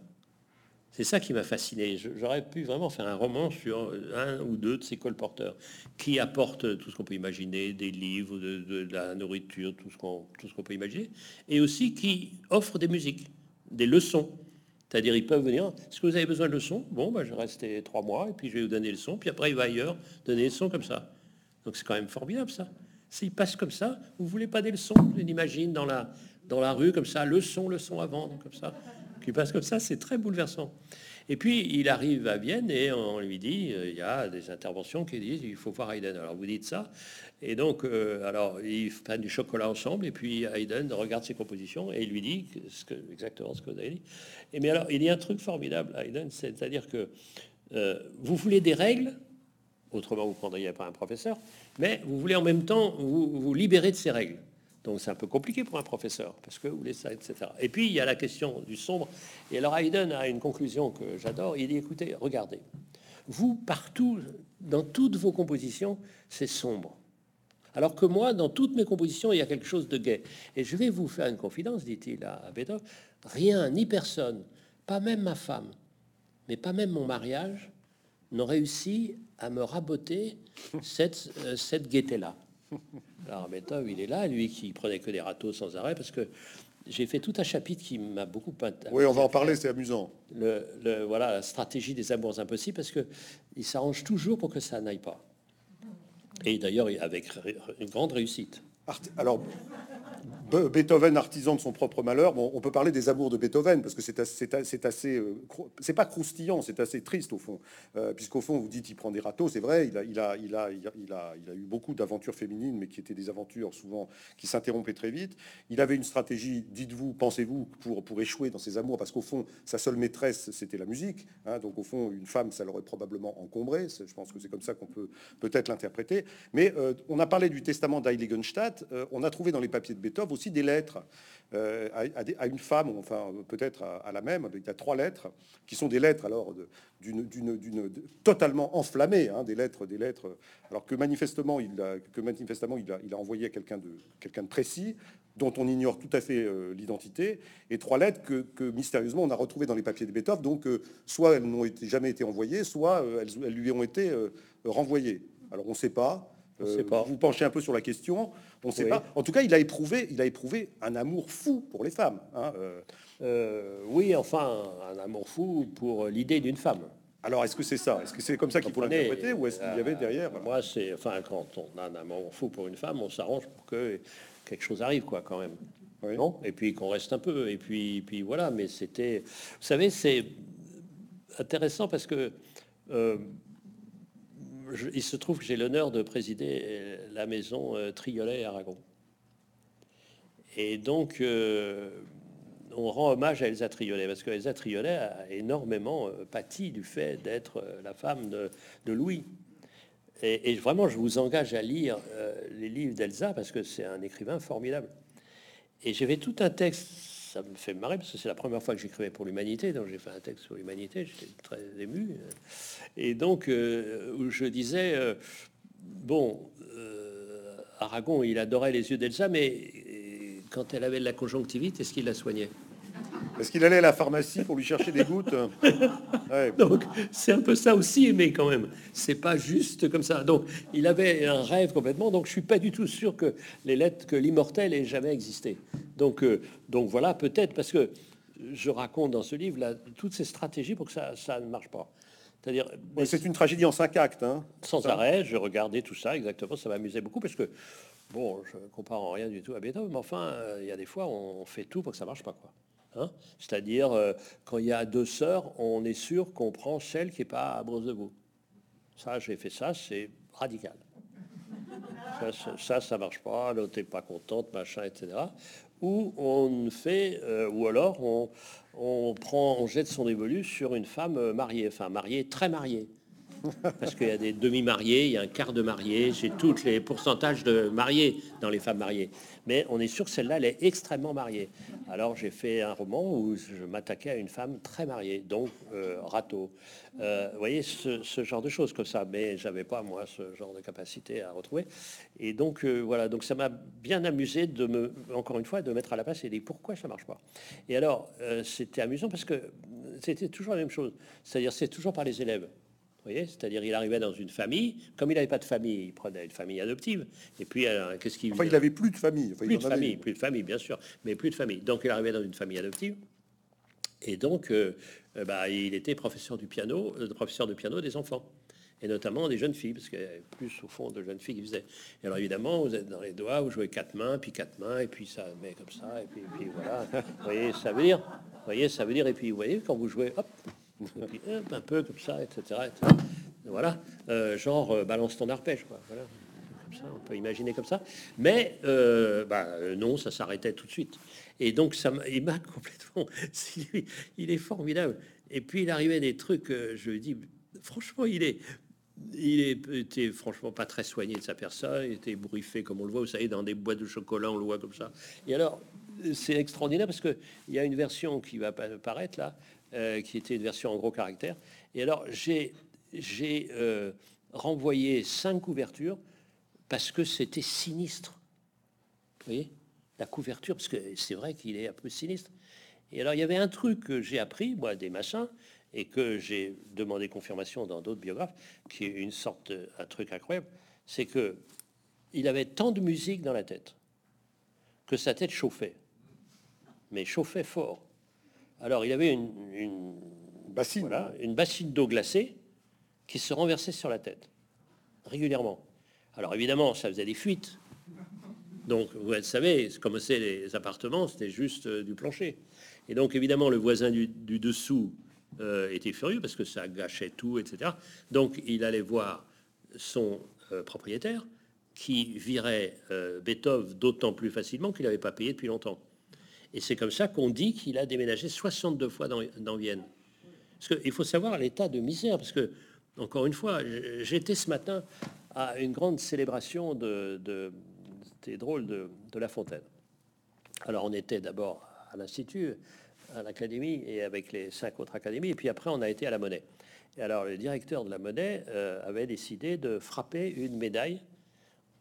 c'est ça qui m'a fasciné. J'aurais pu vraiment faire un roman sur un ou deux de ces colporteurs qui apportent tout ce qu'on peut imaginer, des livres, de, la nourriture, tout ce qu'on peut imaginer, et aussi qui offrent des musiques, des leçons. C'est-à-dire, ils peuvent venir. Est-ce que vous avez besoin de leçons? Bon, ben, je vais rester trois mois et puis je vais vous donner le son. Puis après, il va ailleurs donner des leçons comme ça. Donc c'est quand même formidable ça. S'il passe comme ça, vous voulez pas des leçons On imagine dans la rue comme ça, leçon, leçon avant, comme ça qui passe comme ça, c'est très bouleversant. Et puis il arrive à Vienne et on lui dit, euh, il y a des interventions qui disent, il faut voir Haydn. Alors vous dites ça, et donc euh, alors ils prennent du chocolat ensemble et puis Haydn regarde ses compositions et il lui dit ce que, exactement ce que vous avez dit. Et mais alors il y a un truc formidable Haydn, c'est-à-dire que euh, vous voulez des règles, autrement vous prendriez pas un professeur, mais vous voulez en même temps vous, vous libérer de ces règles. Donc c'est un peu compliqué pour un professeur, parce que vous voulez ça, etc. Et puis il y a la question du sombre. Et alors Haydn a une conclusion que j'adore. Il dit, écoutez, regardez, vous, partout, dans toutes vos compositions, c'est sombre. Alors que moi, dans toutes mes compositions, il y a quelque chose de gai. Et je vais vous faire une confidence, dit-il à Beethoven, rien, ni personne, pas même ma femme, mais pas même mon mariage, n'ont réussi à me raboter cette, euh, cette gaieté-là. [laughs] Alors Beethoven, il est là, lui qui prenait que des râteaux sans arrêt, parce que j'ai fait tout un chapitre qui m'a beaucoup Oui, on va en parler, c'est amusant. Le, voilà, la stratégie des amours impossibles, parce que il s'arrange toujours pour que ça n'aille pas. Et d'ailleurs, avec une grande réussite. Alors, Beethoven, artisan de son propre malheur. On peut parler des amours de Beethoven parce que c'est assez, c'est euh, pas croustillant, c'est assez triste au fond, euh, puisqu'au fond vous dites il prend des râteaux, c'est vrai, il a, eu beaucoup d'aventures féminines, mais qui étaient des aventures souvent qui s'interrompaient très vite. Il avait une stratégie, dites-vous, pensez-vous, pour pour échouer dans ses amours, parce qu'au fond sa seule maîtresse c'était la musique, hein, donc au fond une femme ça l'aurait probablement encombré. Je pense que c'est comme ça qu'on peut peut-être l'interpréter. Mais euh, on a parlé du testament d'Heiligenstadt, on a trouvé dans les papiers de Beethoven aussi des lettres euh, à, une femme, enfin peut-être à, la même. Il y a trois lettres qui sont des lettres alors d'une totalement enflammées, hein, des lettres, des lettres. Alors que manifestement il a, envoyé à quelqu'un de précis dont on ignore tout à fait euh, l'identité, et trois lettres que, mystérieusement on a retrouvées dans les papiers de Beethoven. Donc euh, soit elles n'ont jamais été envoyées, soit elles, lui ont été renvoyées. Alors on ne sait pas. Euh, vous penchez un peu sur la question, on ne sait pas. En tout cas, il a éprouvé, il a éprouvé un amour fou pour les femmes. Hein, euh. Euh, oui, enfin, un amour fou pour l'idée d'une femme. Alors, est-ce que c'est ça? Est-ce que c'est comme ça qu'il faut l'interpréter ou est-ce qu'il y avait derrière Moi, c'est enfin quand on a un amour fou pour une femme, on s'arrange pour que quelque chose arrive, quoi, quand même. Non? Et puis qu'on reste un peu. Et puis, puis voilà. Mais c'était, vous savez, c'est intéressant parce que il se trouve que j'ai l'honneur de présider euh, la maison euh, Triolet à Aragon. Et donc, euh, on rend hommage à Elsa Triolet, parce que Elsa Triolet a énormément pâti du fait d'être la femme de, Louis. Et, vraiment, je vous engage à lire les livres d'Elsa, parce que c'est un écrivain formidable. Et j'avais tout un texte ça me fait marrer parce que c'est la première fois que j'écrivais pour l'humanité, donc j'ai fait un texte sur l'humanité, j'étais très ému. Et donc, euh, où je disais, euh, bon, euh, Aragon, il adorait les yeux d'Elsa, mais quand elle avait de la conjonctivite, est-ce qu'il la soignait? Est-ce qu'il allait à la pharmacie pour lui chercher des gouttes? [laughs] Donc c'est un peu ça aussi, mais quand même, c'est pas juste comme ça. Donc il avait un rêve complètement. Donc je suis pas du tout sûr que les lettres, que l'immortel ait jamais existé. Donc euh, donc voilà, peut-être parce que je raconte dans ce livre là, toutes ces stratégies pour que ça, ça ne marche pas. C'est-à-dire, c'est une tragédie en cinq actes. Hein, sans arrêt, je regardais tout ça exactement. Ça m'amusait beaucoup parce que bon, je compare en rien du tout à Beethoven, mais enfin, euh, il y a des fois, on fait tout pour que ça marche pas, quoi. Hein. C'est-à-dire, euh, quand il y a deux sœurs, on est sûr qu'on prend celle qui n'est pas à vous. Ça, j'ai fait ça, c'est radical. Ça, ça, marche pas, l'autre n'est pas contente, machin, etc. Ou on fait, euh, ou alors on, on, prend, on jette son évolu sur une femme mariée, enfin mariée, très mariée. Parce qu'il y a des demi-mariés, il y a un quart de mariés, j'ai tous les pourcentages de mariés dans les femmes mariées. Mais on est sûr que celle-là, elle est extrêmement mariée. Alors j'ai fait un roman où je m'attaquais à une femme très mariée, donc euh, râteau. Euh, vous voyez, ce, genre de choses comme ça. Mais j'avais pas, moi, ce genre de capacité à retrouver. Et donc, euh, voilà, donc ça m'a bien amusé de me, encore une fois, de mettre à la place et dire pourquoi ça marche pas? Et alors, c'était amusant parce que c'était toujours la même chose. C'est-à-dire, c'est toujours par les élèves. C'est-à-dire, il arrivait dans une famille, comme il n'avait pas de famille, il prenait une famille adoptive. Et puis, qu'est-ce qu'il Enfin, il n'avait plus de famille. plus de famille, plus de famille, bien sûr, mais plus de famille. Donc, il arrivait dans une famille adoptive. Et donc, euh, euh, bah, il était professeur du piano, euh, professeur de piano des enfants, et notamment des jeunes filles, parce qu'il y avait plus au fond de jeunes filles qui faisaient. Et alors évidemment, vous êtes dans les doigts, vous jouez quatre mains, puis quatre mains, et puis ça met comme ça, et puis, et puis voilà. vous voyez, ça veut dire, vous voyez, ça veut dire, et puis vous voyez, quand vous jouez, hop, un peu comme ça, etc. Voilà, euh, genre euh, balance ton arpège, quoi. Voilà, comme ça, on peut imaginer comme ça. Mais euh, bah, non, ça s'arrêtait tout de suite. Et donc ça, il m'a [laughs] complètement. il est formidable. Et puis il arrivait des trucs. je dis, franchement, il est il était franchement pas très soigné de sa personne, il était bourriffé comme on le voit, vous savez, dans des boîtes de chocolat, on le voit comme ça. Et alors, c'est extraordinaire parce qu'il y a une version qui va paraître là, euh, qui était une version en gros caractère. Et alors, j'ai euh, renvoyé cinq couvertures parce que c'était sinistre. Vous voyez? La couverture, parce que c'est vrai qu'il est un peu sinistre. Et alors, il y avait un truc que j'ai appris, moi, des machins, et que j'ai demandé confirmation dans d'autres biographes, qui est une sorte, un truc incroyable, c'est que il avait tant de musique dans la tête que sa tête chauffait, mais chauffait fort. Alors il avait une, une bassine, une bassine d'eau glacée qui se renversait sur la tête régulièrement. Alors évidemment, ça faisait des fuites. Donc vous savez, comme c'est les appartements, c'était juste euh, du plancher. Et donc évidemment, le voisin du dessous euh, était furieux parce que ça gâchait tout, etc. Donc il allait voir son euh, propriétaire qui virait Beethoven d'autant plus facilement qu'il n'avait pas payé depuis longtemps. Et c'est comme ça qu'on dit qu'il a déménagé 62 fois dans, Vienne. Parce qu'il faut savoir l'état de misère, parce que, encore une fois, j'étais ce matin à une grande célébration de, de c'était drôle, de, La Fontaine. Alors on était d'abord à l'Institut, à l'académie et avec les cinq autres académies. Et puis après, on a été à la Monnaie. Et alors, le directeur de la Monnaie euh, avait décidé de frapper une médaille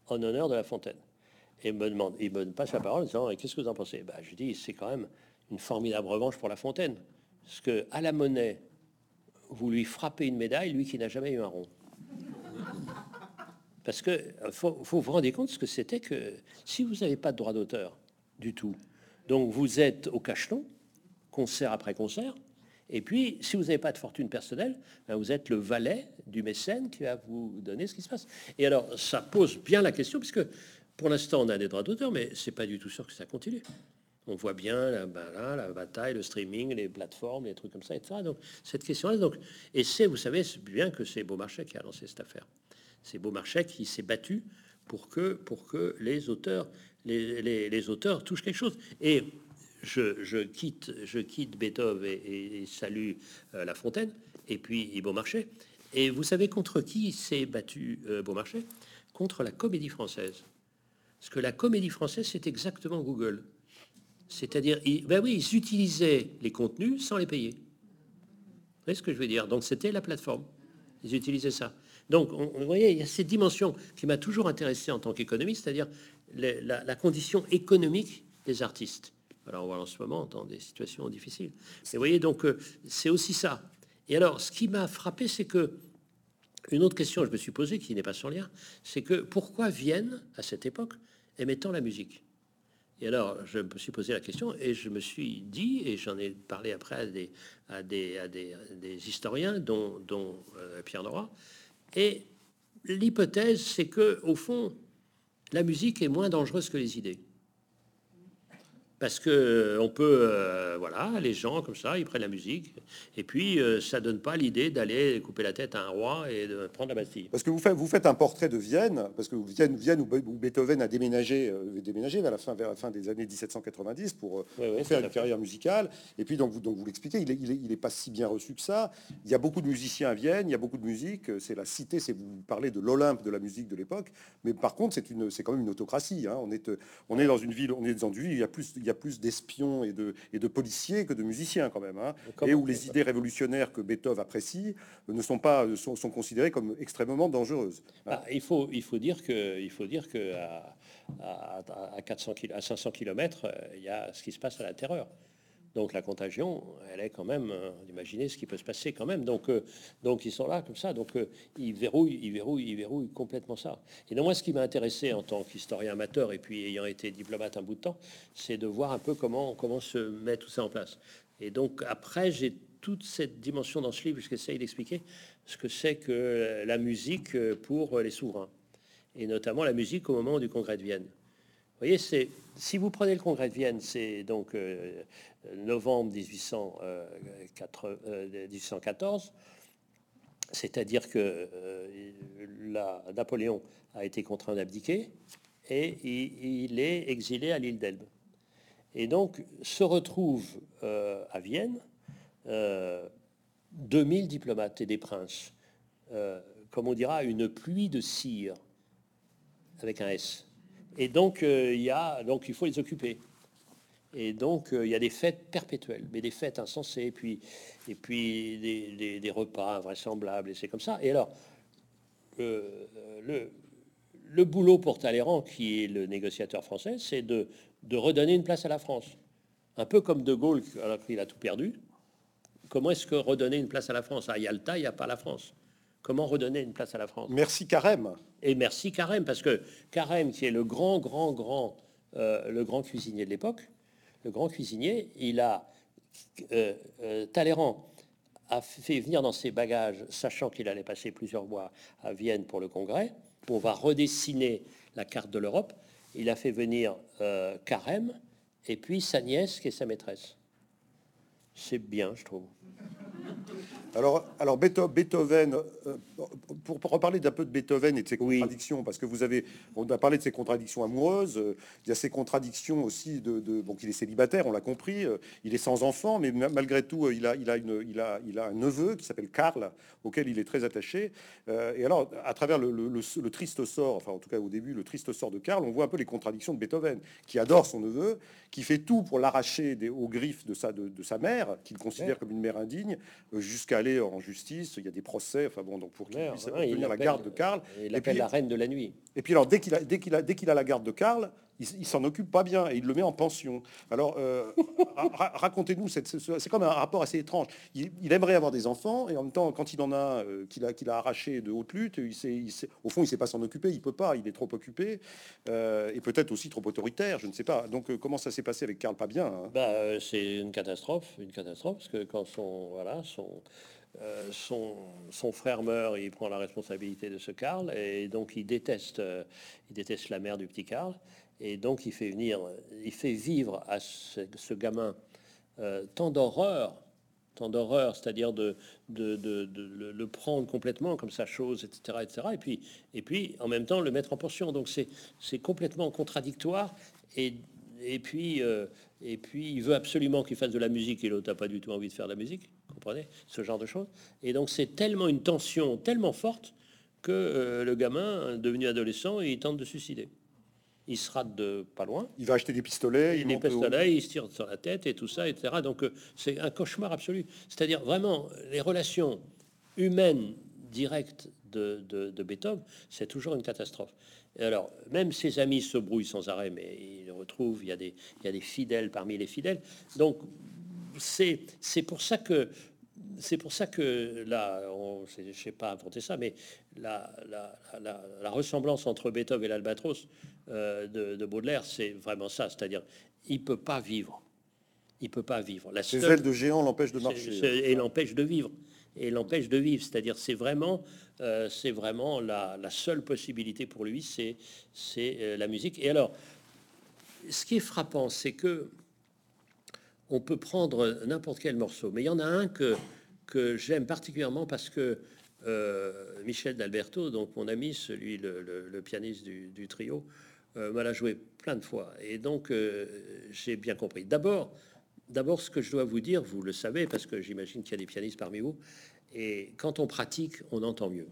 en honneur de La Fontaine. Et me demande, il me passe la parole en disant Qu'est-ce que vous en pensez? Ben, Je dis C'est quand même une formidable revanche pour La Fontaine. Parce que à la Monnaie, vous lui frappez une médaille, lui qui n'a jamais eu un rond. [laughs] Parce que faut, faut vous rendre compte ce que c'était que si vous n'avez pas de droit d'auteur du tout, donc vous êtes au cacheton, concert après concert. Et puis, si vous n'avez pas de fortune personnelle, ben, vous êtes le valet du mécène qui va vous donner ce qui se passe. Et alors, ça pose bien la question, puisque pour l'instant, on a des droits d'auteur, mais c'est pas du tout sûr que ça continue. On voit bien la, ben bataille, le streaming, les plateformes, les trucs comme ça, etc. Donc, cette question-là, donc, et c'est, vous savez bien que c'est Beaumarchais qui a lancé cette affaire. C'est Beaumarchais qui s'est battu pour que, pour que les auteurs, les auteurs touchent quelque chose. Et je, quitte, je quitte Beethoven et, salue euh, La Fontaine, et puis Beaumarchais. Et vous savez contre qui s'est battu euh, Beaumarchais? Contre la comédie française. Parce que la comédie française, c'est exactement Google. C'est-à-dire, ben oui, ils utilisaient les contenus sans les payer. Vous voyez ce que je veux dire? Donc c'était la plateforme. Ils utilisaient ça. Donc, vous voyez, il y a cette dimension qui m'a toujours intéressé en tant qu'économiste, c'est-à-dire la, condition économique des artistes. Alors on voit en ce moment dans des situations difficiles. Et vous voyez, donc euh, c'est aussi ça. Et alors, ce qui m'a frappé, c'est que une autre question que je me suis posée, qui n'est pas sans lien, c'est que pourquoi Vienne, à cette époque, aimait tant la musique? Et alors, je me suis posé la question et je me suis dit, et j'en ai parlé après à des, historiens, dont, dont euh, Pierre Nora, et l'hypothèse, c'est que au fond, la musique est moins dangereuse que les idées parce que euh, on peut, euh, voilà, les gens comme ça, ils prennent la musique, et puis euh, ça donne pas l'idée d'aller couper la tête à un roi et de prendre la Bastille. Parce que vous faites, vous faites un portrait de Vienne, parce que Vienne, Vienne où, Beethoven a déménagé, déménagé vers la fin, vers la fin des années 1790 pour, faire une carrière musicale. Et puis donc vous, donc vous l'expliquez, il est, il, est, pas si bien reçu que ça. Il y a beaucoup de musiciens à Vienne, il y a beaucoup de musique. C'est la cité, c'est vous parlez de l'Olympe de la musique de l'époque, mais par contre c'est une, c'est quand même une autocratie. Hein. On est, on est dans une ville, on est dans une ville, il y a plus, il y a plus d'espions et de, et de policiers que de musiciens quand même, hein. et où les idées révolutionnaires que Beethoven apprécie ne sont pas sont, sont considérées comme extrêmement dangereuses. Hein. Ah, il faut il faut dire que il faut dire que à, à, 400 à 500 km, il y a ce qui se passe à la terreur. Donc la contagion, elle est quand même, euh, ce qui peut se passer quand même. Donc, euh, donc ils sont là comme ça, donc euh, ils verrouillent, ils verrouillent, ils verrouillent complètement ça. Et donc moi, ce qui m'a intéressé en tant qu'historien amateur et puis ayant été diplomate un bout de temps, c'est de voir un peu comment comment se met tout ça en place. Et donc après, j'ai toute cette dimension dans ce livre, j'essaye d'expliquer ce que c'est que la musique pour les souverains, et notamment la musique au moment du congrès de Vienne. Vous voyez, c'est si vous prenez le congrès de Vienne, c'est donc novembre 1814, c'est-à-dire que euh, Napoléon a été contraint d'abdiquer et il, est exilé à l'île d'Elbe. Et donc se retrouvent euh, à Vienne 2000 euh, diplomates et des princes comme on dira, une pluie de cire avec un S. Et donc il faut les occuper. Et donc, il y a des fêtes perpétuelles, mais des fêtes insensées, et puis, et puis des, des, repas invraisemblables, et c'est comme ça. Et alors, le, le boulot pour Talleyrand, qui est le négociateur français, c'est de, de, redonner une place à la France. Un peu comme De Gaulle, alors qu'il a tout perdu. Comment est-ce que redonner une place à la France? À Yalta, il n'y a pas la France. Comment redonner une place à la France? Merci Carême. Et merci Carême, parce que Carême, qui est le grand, grand, grand, euh, le grand cuisinier de l'époque, le grand cuisinier, il a euh, euh, Talleyrand a fait venir dans ses bagages, sachant qu'il allait passer plusieurs mois à Vienne pour le congrès, on va redessiner la carte de l'Europe. Il a fait venir euh, Carême et puis sa nièce qui est sa maîtresse. C'est bien, je trouve. Alors, alors Beethoven, euh, pour, reparler d'un peu de Beethoven et de ses contradictions, parce que vous avez, on a parlé de ses contradictions amoureuses, euh, il y a ses contradictions aussi de, bon, qu'il est célibataire, on l'a compris, euh, il est sans enfant, mais malgré tout, il a, il a une, il a, il a un neveu qui s'appelle Karl, auquel il est très attaché. et alors, à travers le, triste sort, enfin en tout cas au début, le triste sort de Karl, on voit un peu les contradictions de Beethoven, qui adore son neveu, qui fait tout pour l'arracher aux griffes de sa, de, sa mère, qu'il considère comme une mère indigne, jusqu'à en justice, il y a des procès, enfin bon, donc pour qu'il puisse obtenir la garde de Karl. Il appelle la reine de la nuit. Et puis alors, dès qu'il a, dès qu'il a, dès qu'il a la garde de Karl, il, s'en occupe pas bien et il le met en pension. Alors, euh, racontez-nous, c'est comme un rapport assez étrange. Il, aimerait avoir des enfants et en même temps, quand il en a, euh, qu'il a, qu'il a arraché de haute lutte, il sait, il sait, au fond, il sait pas s'en occuper, il peut pas, il est trop occupé euh, et peut-être aussi trop autoritaire, je ne sais pas. Donc, comment ça s'est passé avec Karl Pas bien. Hein? Bah, c'est une catastrophe, une catastrophe, parce que quand son, voilà, son son, son, frère meurt, il prend la responsabilité de ce Karl, et donc il déteste, il déteste la mère du petit Karl, et donc il fait venir, il fait vivre à ce, gamin euh, tant d'horreur, tant d'horreur, c'est-à-dire de, le prendre complètement comme sa chose, etc., etc., et puis, et puis en même temps le mettre en pension. Donc c'est complètement contradictoire, et, et puis, et puis il veut absolument qu'il fasse de la musique, et l'autre n'a pas du tout envie de faire de la musique comprenez Ce genre de choses. Et donc c'est tellement une tension tellement forte que euh, le gamin, devenu adolescent, il tente de suicider. Il se rate de pas loin. Il va acheter des pistolets. Il des pistolets, il se tire sur la tête et tout ça, etc. Donc euh, c'est un cauchemar absolu. C'est-à-dire vraiment les relations humaines directes de, de, Beethoven, c'est toujours une catastrophe. Et alors, même ses amis se brouillent sans arrêt, mais il retrouve, il y, a des, il y a des fidèles parmi les fidèles. Donc, c'est pour ça que c'est pour ça que là, je ne sais pas inventer ça, mais la, la, ressemblance entre Beethoven et l'Albatros euh, de, Baudelaire, c'est vraiment ça. C'est-à-dire, il peut pas vivre. Il peut pas vivre. La Ses ailes de géant l'empêchent de marcher. Et l'empêche de vivre. Et l'empêche de vivre. C'est-à-dire, c'est vraiment, euh, c'est vraiment la, seule possibilité pour lui, c'est euh, la musique. Et alors, ce qui est frappant, c'est que on peut prendre n'importe quel morceau, mais il y en a un que, j'aime particulièrement parce que euh, Michel d'Alberto, donc mon ami, celui le, pianiste du, trio, euh, m'a l'a joué plein de fois, et donc euh, j'ai bien compris. D'abord, d'abord, ce que je dois vous dire, vous le savez parce que j'imagine qu'il y a des pianistes parmi vous, et quand on pratique, on entend mieux.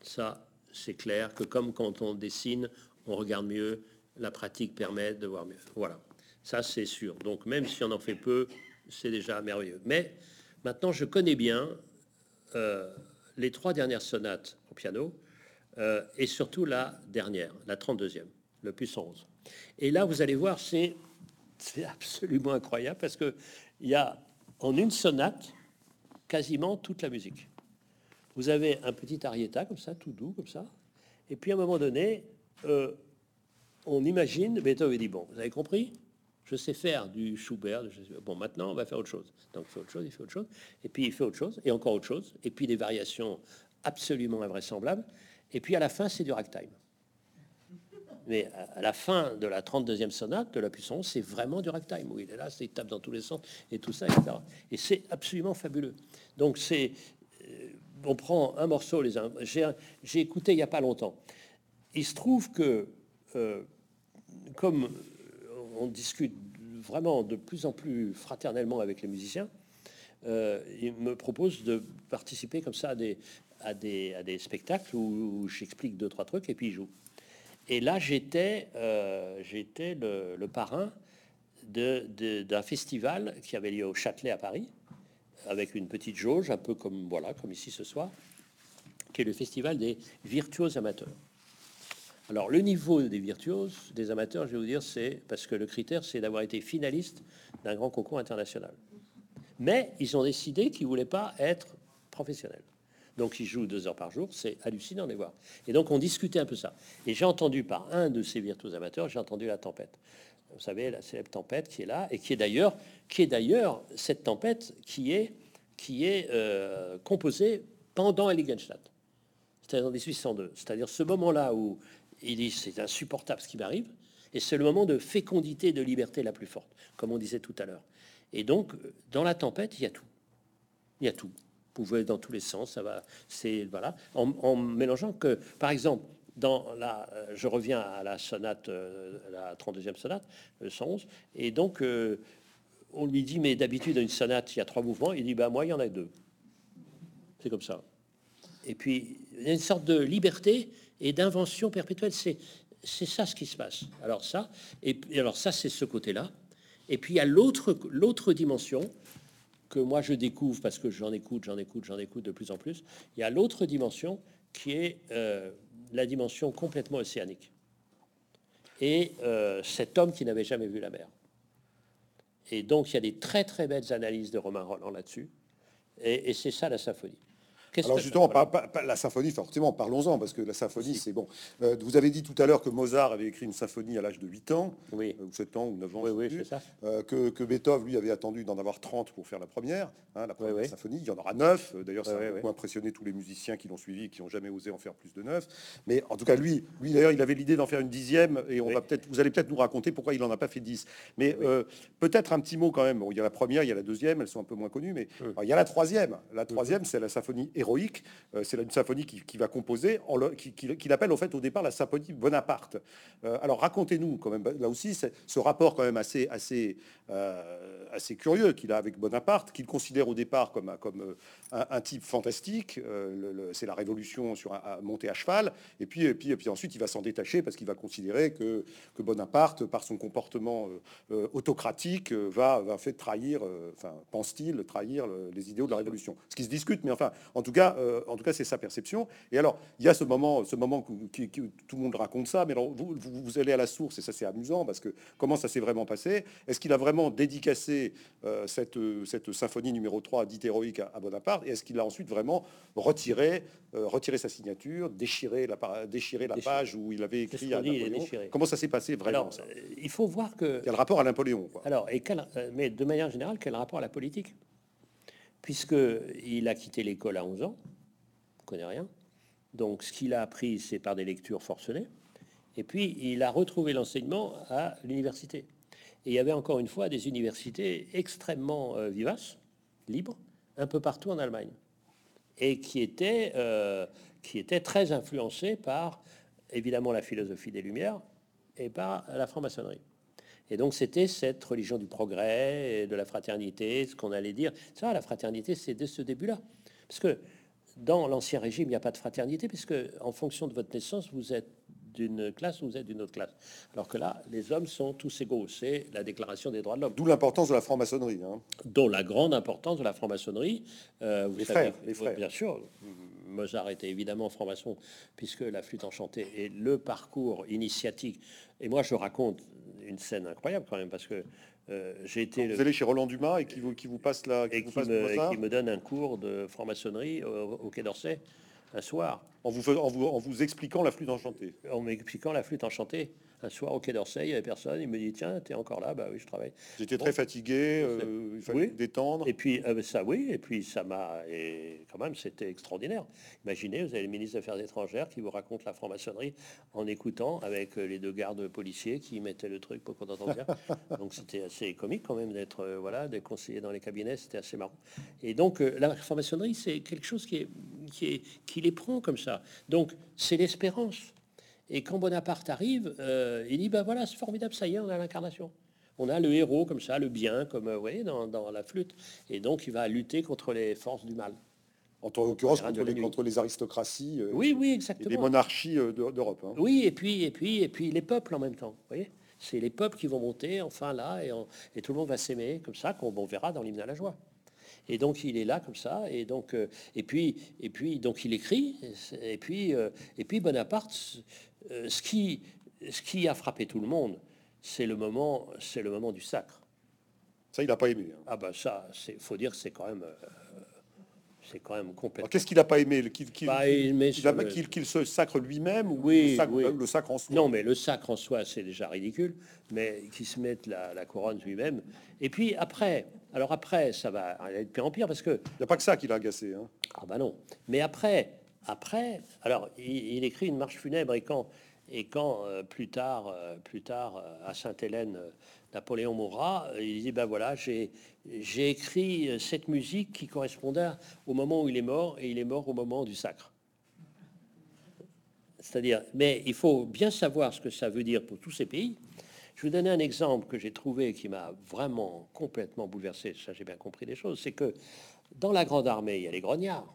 Ça, c'est clair que comme quand on dessine, on regarde mieux. La pratique permet de voir mieux. Voilà. Ça, c'est sûr. Donc, même si on en fait peu, c'est déjà merveilleux. Mais maintenant, je connais bien euh, les trois dernières sonates au piano euh, et surtout la dernière, la 32e, le plus 11. Et là, vous allez voir, c'est absolument incroyable parce que il y a en une sonate quasiment toute la musique. Vous avez un petit arietta comme ça, tout doux comme ça, et puis à un moment donné, euh, on imagine Beethoven dit bon, vous avez compris? Je sais faire du Schubert. bon, maintenant, on va faire autre chose. Donc, il fait autre chose, il fait autre chose. Et puis, il fait autre chose, et encore autre chose. Et puis, des variations absolument invraisemblables. Et puis, à la fin, c'est du ragtime. Mais à la fin de la 32e sonate de la puissance, c'est vraiment du ragtime. Où il est là, c'est, il tape dans tous les sens, et tout ça, etc. Et c'est absolument fabuleux. Donc, c'est... Euh, on prend un morceau, les uns. J'ai, j'ai écouté il n'y a pas longtemps. Il se trouve que, euh, comme on discute vraiment de plus en plus fraternellement avec les musiciens. Euh, il me propose de participer comme ça à des, spectacles où, j'explique deux, trois trucs et puis il joue. Et là, j'étais euh, le, parrain d'un festival qui avait lieu au Châtelet à Paris, avec une petite jauge, un peu comme, voilà, comme ici ce soir, qui est le festival des virtuoses amateurs. Alors, le niveau des virtuoses, des amateurs, je vais vous dire, c'est parce que le critère, c'est d'avoir été finaliste d'un grand concours international. Mais ils ont décidé qu'ils voulaient pas être professionnels. Donc, ils jouent deux heures par jour. C'est hallucinant de les voir. Et donc, on discutait un peu ça. Et j'ai entendu par un de ces virtuoses amateurs, j'ai entendu la tempête. Vous savez, la célèbre tempête qui est là et qui est d'ailleurs, qui est d'ailleurs cette tempête qui est, qui est euh, composée pendant Heiligenstadt. C'est-à-dire en 1802. C'est-à-dire ce moment-là où il dit c'est insupportable ce qui m'arrive, et c'est le moment de fécondité, de liberté la plus forte, comme on disait tout à l'heure. Et donc, dans la tempête, il y a tout. Il y a tout. Vous pouvez dans tous les sens, ça va. C'est voilà, en, mélangeant que, par exemple, dans la, euh, je reviens à la sonate, euh, la 32e sonate, le 111, et donc euh, on lui dit mais d'habitude une sonate il y a trois mouvements, il dit bah moi il y en a deux. C'est comme ça. Et puis il y a une sorte de liberté et d'invention perpétuelle. C'est c'est ça ce qui se passe. Alors ça, et, alors ça, c'est ce côté-là. Et puis il y a l'autre l'autre dimension que moi je découvre parce que j'en écoute, j'en écoute, j'en écoute de plus en plus. Il y a l'autre dimension qui est euh, la dimension complètement océanique. Et euh, cet homme qui n'avait jamais vu la mer. Et donc il y a des très très belles analyses de Romain Roland là-dessus. et c'est ça la symphonie. Alors justement, la symphonie, forcément, parlons-en, parce que la symphonie, c'est bon. Euh, vous avez dit tout à l'heure que Mozart avait écrit une symphonie à l'âge de 8 ans, oui. Euh, ou 7 ans, ou 9 ans, oui, oui, ça. Euh, que, que, Beethoven, lui, avait attendu d'en avoir 30 pour faire la première, hein, la première symphonie. Il y en aura 9. D'ailleurs, ça a beaucoup impressionné tous les musiciens qui l'ont suivi et qui n'ont jamais osé en faire plus de 9. Mais en tout cas, lui, lui d'ailleurs, il avait l'idée d'en faire une dixième, et on va peut-être, vous allez peut-être nous raconter pourquoi il n'en a pas fait 10. Mais peut-être un petit mot quand même. il y a la première, il y a la deuxième, elles sont un peu moins connues, mais il y a la troisième. La troisième, c'est la symphonie héroïque c'est une symphonie qui, va composer, qu'il qui, appelle au fait au départ la symphonie Bonaparte. Euh, alors racontez-nous quand même, là aussi, ce rapport quand même assez, assez, euh, assez curieux qu'il a avec Bonaparte, qu'il considère au départ comme, euh, un, type fantastique. c'est la révolution sur un, monter à cheval, et puis, et puis, et puis ensuite il va s'en détacher parce qu'il va considérer que, que, Bonaparte, par son comportement autocratique, va, va fait trahir, enfin pense-t-il, trahir les idéaux de la révolution. Ce qui se discute, mais enfin, en tout cas, en tout cas, c'est sa perception. Et alors, il y a ce moment, ce moment où, tout le monde raconte ça, mais alors vous, vous, allez à la source, et ça c'est amusant, parce que comment ça s'est vraiment passé? Est-ce qu'il a vraiment dédicacé euh, cette, cette symphonie numéro 3 dite héroïque à, Bonaparte? Et est-ce qu'il a ensuite vraiment retiré, euh, retiré sa signature, déchiré la, déchiré la page où il avait écrit à Napoléon? Comment ça s'est passé vraiment ça? euh, Il faut voir que... Quel rapport à Napoléon Alors, et mais de manière générale, quel rapport à la politique? Puisqu'il a quitté l'école à 11 ans, connaît rien. Donc, ce qu'il a appris, c'est par des lectures forcenées. Et puis, il a retrouvé l'enseignement à l'université. Et il y avait encore une fois des universités extrêmement euh, vivaces, libres, un peu partout en Allemagne, et qui étaient, euh, qui étaient très influencées par, évidemment, la philosophie des Lumières et par la franc-maçonnerie. Et donc, c'était cette religion du progrès, et de la fraternité, ce qu'on allait dire. Ça, la fraternité, c'est de ce début-là. Parce que dans l'Ancien Régime, il n'y a pas de fraternité, puisque en fonction de votre naissance, vous êtes d'une classe ou vous êtes d'une autre classe. Alors que là, les hommes sont tous égaux. C'est la Déclaration des droits de l'homme. D'où l'importance de la franc-maçonnerie. Hein. Dont la grande importance de la franc-maçonnerie. Euh, les, frères, les frères. Bien sûr. Mozart était évidemment franc-maçon, puisque la flûte enchantée est le parcours initiatique. Et moi, je raconte une scène incroyable quand même, parce que euh, j'ai été. Vous allez chez Roland Dumas et qui vous, qui vous passe la. Qui et, qui me, qui me, donne un cours de franc-maçonnerie au, Quai d'Orsay un soir. En vous, en vous, en vous expliquant la flûte enchantée. En m'expliquant la flûte enchantée un soir au Quai d'Orsay, il n'y avait personne. Il me dit Tiens, tu es encore là? Bah oui, je travaille. J'étais très fatigué, euh, il fallait détendre. Et puis, euh, ça, oui, et puis ça m'a. Et quand même, c'était extraordinaire. Imaginez, vous avez le ministre des Affaires étrangères qui vous raconte la franc-maçonnerie en écoutant avec euh, les deux gardes policiers qui mettaient le truc pour qu'on entende bien. [laughs] donc, c'était assez comique quand même d'être voilà, des conseillers dans les cabinets, c'était assez marrant. Et donc, la franc-maçonnerie, c'est quelque chose qui, est, qui, est, qui les prend comme ça. Donc, c'est l'espérance. Et quand Bonaparte arrive, euh, il dit ben voilà, c'est formidable, ça y est, on a l'incarnation. On a le héros comme ça, le bien, comme euh, vous voyez dans, la flûte. Et donc il va lutter contre les forces du mal. En l'occurrence, contre, les, contre les aristocraties euh, oui, oui, et les monarchies euh, d'Europe. Hein. Oui, et puis, et, puis, et puis les peuples en même temps. Vous voyez c'est les peuples qui vont monter, enfin là, et, et tout le monde va s'aimer, comme ça, qu'on verra dans l'hymne à la joie. Et donc il est là comme ça, et donc euh, et puis et puis donc il écrit, et puis et puis Bonaparte, ce qui ce qui a frappé tout le monde, c'est le moment, c'est le moment du sacre. Ça, il n'a pas aimé. Hein. Ah ben ça, c'est faut dire, c'est quand même c'est quand même complètement. Qu'est-ce qu'il n'a pas aimé Qu'il bah, se sacre lui-même ou oui, le, sacre, en soi? Non, mais le sacre en soi, c'est déjà ridicule, mais qu'il se mette la, couronne lui-même. Et puis après, alors après, ça va aller de pire en pire parce que. Il n'y a pas que ça qui l'a agacé. Hein. Ah bah non. Mais après, après, alors il, écrit une marche funèbre et quand et quand euh, plus tard, euh, plus tard euh, à Sainte-Hélène, Napoléon mourra, il dit ben voilà, j'ai j'ai écrit cette musique qui correspondait au moment où il est mort, et il est mort au moment du sacre. C'est-à-dire, mais il faut bien savoir ce que ça veut dire pour tous ces pays. Je vais vous donner un exemple que j'ai trouvé qui m'a vraiment complètement bouleversé. Ça, j'ai bien compris des choses. C'est que dans la grande armée, il y a les grognards,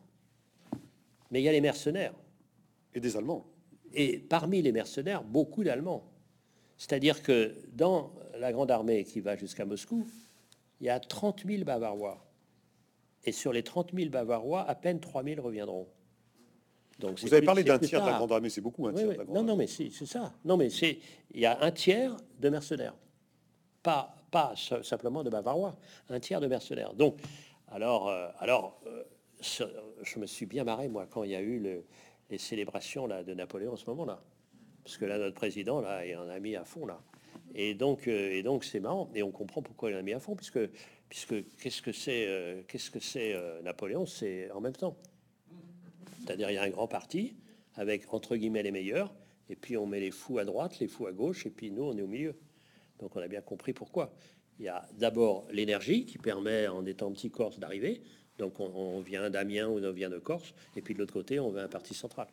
mais il y a les mercenaires. Et des Allemands. Et parmi les mercenaires, beaucoup d'Allemands. C'est-à-dire que dans la grande armée qui va jusqu'à Moscou, il y a 30 000 Bavarois. Et sur les 30 000 Bavarois, à peine 3 000 reviendront. Donc, Vous avez parlé d'un tiers de la grande armée, c'est beaucoup un tiers. non, non, mais c'est ça. Non, mais c'est il y a un tiers de mercenaires, pas pas simplement de Bavarois, un tiers de mercenaires. Donc, alors, euh, alors, euh, je me suis bien marré moi quand il y a eu les célébrations là de Napoléon en ce moment-là, parce que là notre président là, il en a mis à fond là. Et donc, euh, et donc c'est marrant, et on comprend pourquoi il a mis à fond, puisque, qu'est-ce que c'est, euh, euh, Napoléon? C'est en même temps. C'est-à-dire, il y a un grand parti avec entre guillemets les meilleurs, et puis on met les fous à droite, les fous à gauche, et puis nous on est au milieu. Donc on a bien compris pourquoi. Il y a d'abord l'énergie qui permet, en étant petit Corse, d'arriver. Donc on, on vient d'Amiens ou on vient de Corse, et puis de l'autre côté, on veut un parti central.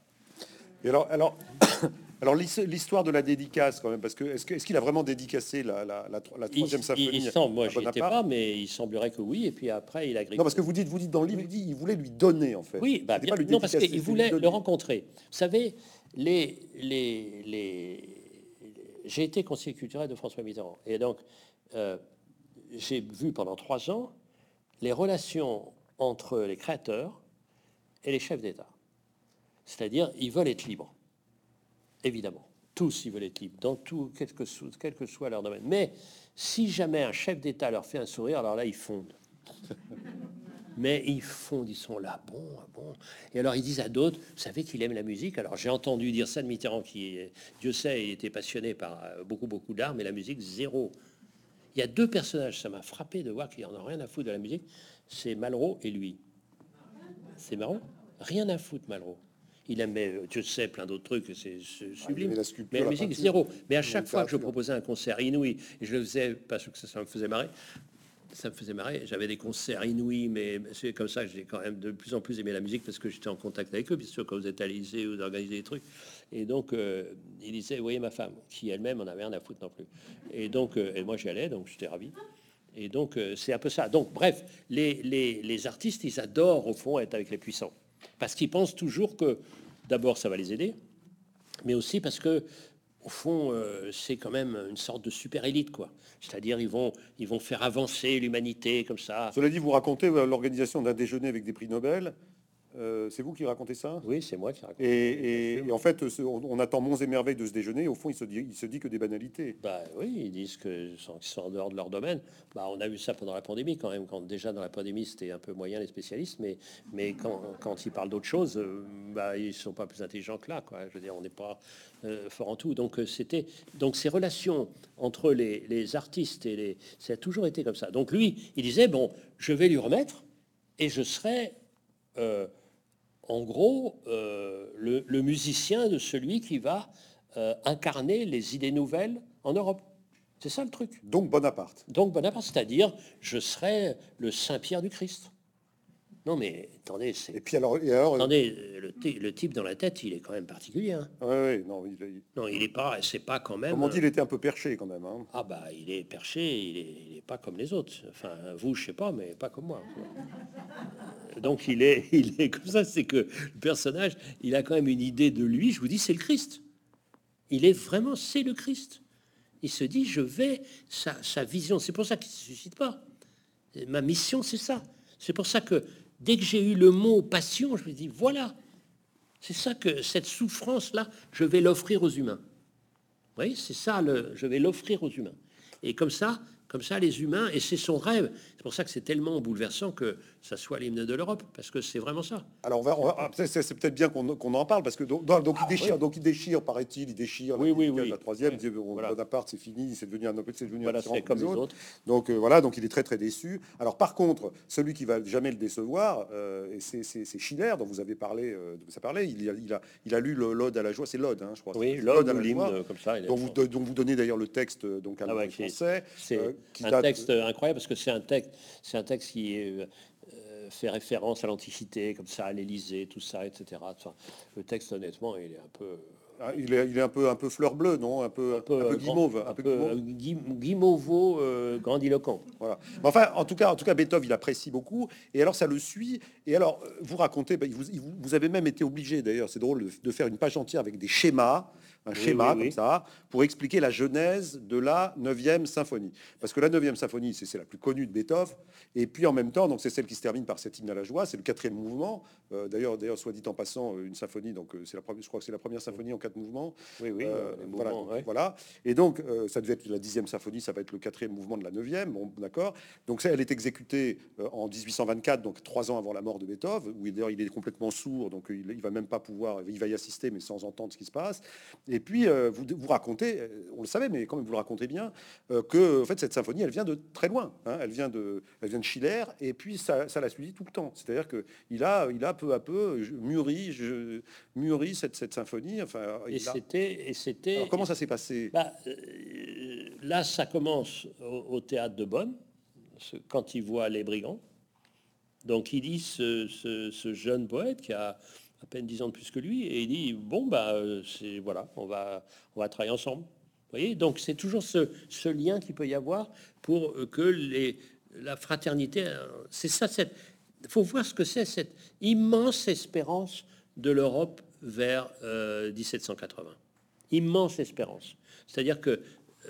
Et alors, alors, [coughs] alors l'histoire de la dédicace quand même, parce que est-ce qu'il a vraiment dédicacé la, la, troisième symphonie Il, semble, moi j'y étais pas, mais il semblerait que oui. Et puis après, il a Non, parce que vous dites, vous dites dans le livre, il, dit, il voulait lui donner en fait. Oui, bah, bien, non, parce qu'il voulait le rencontrer. Vous savez, les, les, les... j'ai été conseiller culturel de François Mitterrand, et donc euh, j'ai vu pendant trois ans les relations entre les créateurs et les chefs d'État. C'est-à-dire, ils veulent être libres, évidemment. Tous, ils veulent être libres, dans tout, quel que, soit, quel que soit leur domaine. Mais si jamais un chef d'État leur fait un sourire, alors là, ils fondent. [laughs] Mais ils fondent, ils sont là, bon, bon. Et alors ils disent à d'autres, vous savez qu'il aime la musique? Alors j'ai entendu dire ça de Mitterrand, qui, Dieu sait, était passionné par euh, beaucoup, beaucoup d'art, mais la musique, zéro. Il y a deux personnages, ça m'a frappé de voir qu'il en a rien à foutre de la musique. C'est Malraux et lui. C'est marrant. Rien à foutre, Malraux. Il aimait, euh, tu sais, plein d'autres trucs, c'est sublime. mais la musique, zéro. Mais à chaque fois que je proposais un concert inouï, et je le faisais parce que ça, me faisait marrer, ça me faisait marrer. J'avais des concerts inouïs, mais c'est comme ça que j'ai quand même de plus en plus aimé la musique parce que j'étais en contact avec eux, bien sûr, quand vous êtes à l'Élysée ou d'organiser des trucs. Et donc, euh, il disait, vous voyez ma femme, qui elle-même en avait rien à foutre non plus. Et donc, euh, et moi j'y allais, donc j'étais ravi. Et donc, c'est un peu ça. Donc, bref, les, les, les artistes, ils adorent au fond être avec les puissants. Parce qu'ils pensent toujours que, d'abord, ça va les aider, mais aussi parce que, au fond, euh, c'est quand même une sorte de super élite, quoi. C'est-à-dire, ils vont, ils vont faire avancer l'humanité comme ça. Cela dit, vous racontez euh, l'organisation d'un déjeuner avec des prix Nobel. Euh, c'est vous qui racontez ça? Oui, c'est moi qui raconte. Et, et, en fait, on, attend monts et merveilles de ce déjeuner. Au fond, il se dit, il se dit que des banalités. Bah oui, ils disent que sont, sont en dehors de leur domaine. Bah, on a vu ça pendant la pandémie quand même. Quand déjà dans la pandémie, c'était un peu moyen les spécialistes, mais mais quand, quand ils parlent d'autre chose, euh, bah ils sont pas plus intelligents que là. Quoi. Je veux dire, on n'est pas euh, fort en tout. Donc c'était donc ces relations entre les, les artistes et les, ça a toujours été comme ça. Donc lui, il disait bon, je vais lui remettre et je serai en gros, euh, le, musicien de celui qui va euh, incarner les idées nouvelles en Europe. C'est ça le truc. Donc Bonaparte. Donc Bonaparte, c'est-à-dire, je serai le Saint-Pierre du Christ. Non, mais attendez, c'est. Et puis alors, et alors attendez, le, type dans la tête, il est quand même particulier. Hein. Oui, non, il, non, il est pas, c'est pas quand même. Comment on dit, il était un peu perché quand même. Hein. Ah bah, il est perché, il est, il est, pas comme les autres. Enfin, vous, je sais pas, mais pas comme moi. donc il est, [laughs] il est comme ça, c'est que le personnage, il a quand même une idée de lui. Je vous dis, c'est le Christ. Il est vraiment, c'est le Christ. Il se dit, je vais, sa, sa vision, c'est pour ça qu'il ne se suscite pas. Ma mission, c'est ça. C'est pour ça que dès que j'ai eu le mot passion, je me dis, voilà, c'est ça que cette souffrance-là, je vais l'offrir aux humains. Vous voyez, c'est ça, je vais l'offrir aux humains. Et comme ça, comme ça, les humains, et c'est son rêve. C'est pour ça que c'est tellement bouleversant que ça soit l'hymne de l'Europe, parce que c'est vraiment ça. Alors, on va, ah, c'est- peut-être bien qu'on en parle, parce que donc, donc, il déchire, donc il déchire, paraît-il, il déchire Oui, la, oui, oui. la troisième, Oui. il dit, bon, Voilà. Bonaparte, c'est fini, c'est devenu un c'est devenu Voilà, un comme les autres. Donc euh, voilà, donc il est très très déçu. Alors par contre, celui qui va jamais le décevoir, euh, c'est Schiller dont vous avez parlé, euh, avez parlé. Il a, il a, il a lu l'ode à la joie, c'est l'ode, hein, je crois. Oui, l'homme à la joie, comme ça. dont vous, dont vous donnez d'ailleurs le texte euh, donc à Ah ouais, français. C'est un texte incroyable parce que c'est un texte, c'est un texte qui euh, euh, fait référence à l'Antiquité, comme ça, à l'Élysée, tout ça, etc. Enfin, le texte, honnêtement, il est un peu, Ah, il, est, il est un peu un peu fleur bleue, non? Un peu un peu, euh, guimauve, un un peu peu guimauve. euh, guim- guimauveau, euh, grandiloquent. Voilà. Mais enfin, en tout cas, en tout cas, Beethoven, il apprécie beaucoup. Et alors, ça le suit. Et alors, euh, vous racontez, bah, vous, il vous- vous avez même été obligé, d'ailleurs, c'est drôle, de, de faire une page entière avec des schémas, un Oui, schéma oui, comme ça, pour expliquer la genèse de la 9e symphonie. Parce que la 9e symphonie, c'est la plus connue de Beethoven. Et puis, en même temps, donc c'est celle qui se termine par cet hymne à la joie. C'est le quatrième mouvement. Euh, d'ailleurs, d'ailleurs, soit dit en passant, euh, une symphonie. Donc, euh, c'est la première, je crois que c'est la première symphonie en quatre mouvements. Oui, oui, Euh, voilà, mouvements, donc, ouais. voilà. Et donc, euh, ça devait être la dixième symphonie, ça va être le quatrième mouvement de la neuvième, bon, d'accord. Donc ça, elle est exécutée en 1824, donc trois ans avant la mort de Beethoven, où il- d'ailleurs il est complètement sourd, donc il, il va même pas pouvoir, il va y assister, mais sans entendre ce qui se passe. Et puis euh, vous, vous racontez, euh, on le savait, mais quand même vous le racontez bien, euh, que en fait cette symphonie, elle vient de très loin. hein. elle vient de, elle vient de Schiller, et puis ça, ça l'a suivi tout le temps. C'est-à-dire que il a, il a peu à peu mûri, je, mûri cette, cette symphonie. Enfin, Et c'était, et c'était. alors, comment ça s'est passé? Bah, là, ça commence au, au théâtre de Bonn, quand il voit les brigands. Donc, il lit ce, ce- ce jeune poète qui a à peine 10 ans de plus que lui, et il dit bon bah euh, c'est voilà, on va on va travailler ensemble. Vous voyez, donc c'est toujours ce, ce lien qu'il peut y avoir pour euh, que les la fraternité, euh, c'est ça. Cette, faut voir ce que c'est cette immense espérance de l'Europe vers euh, 1780 immense espérance. C'est-à-dire que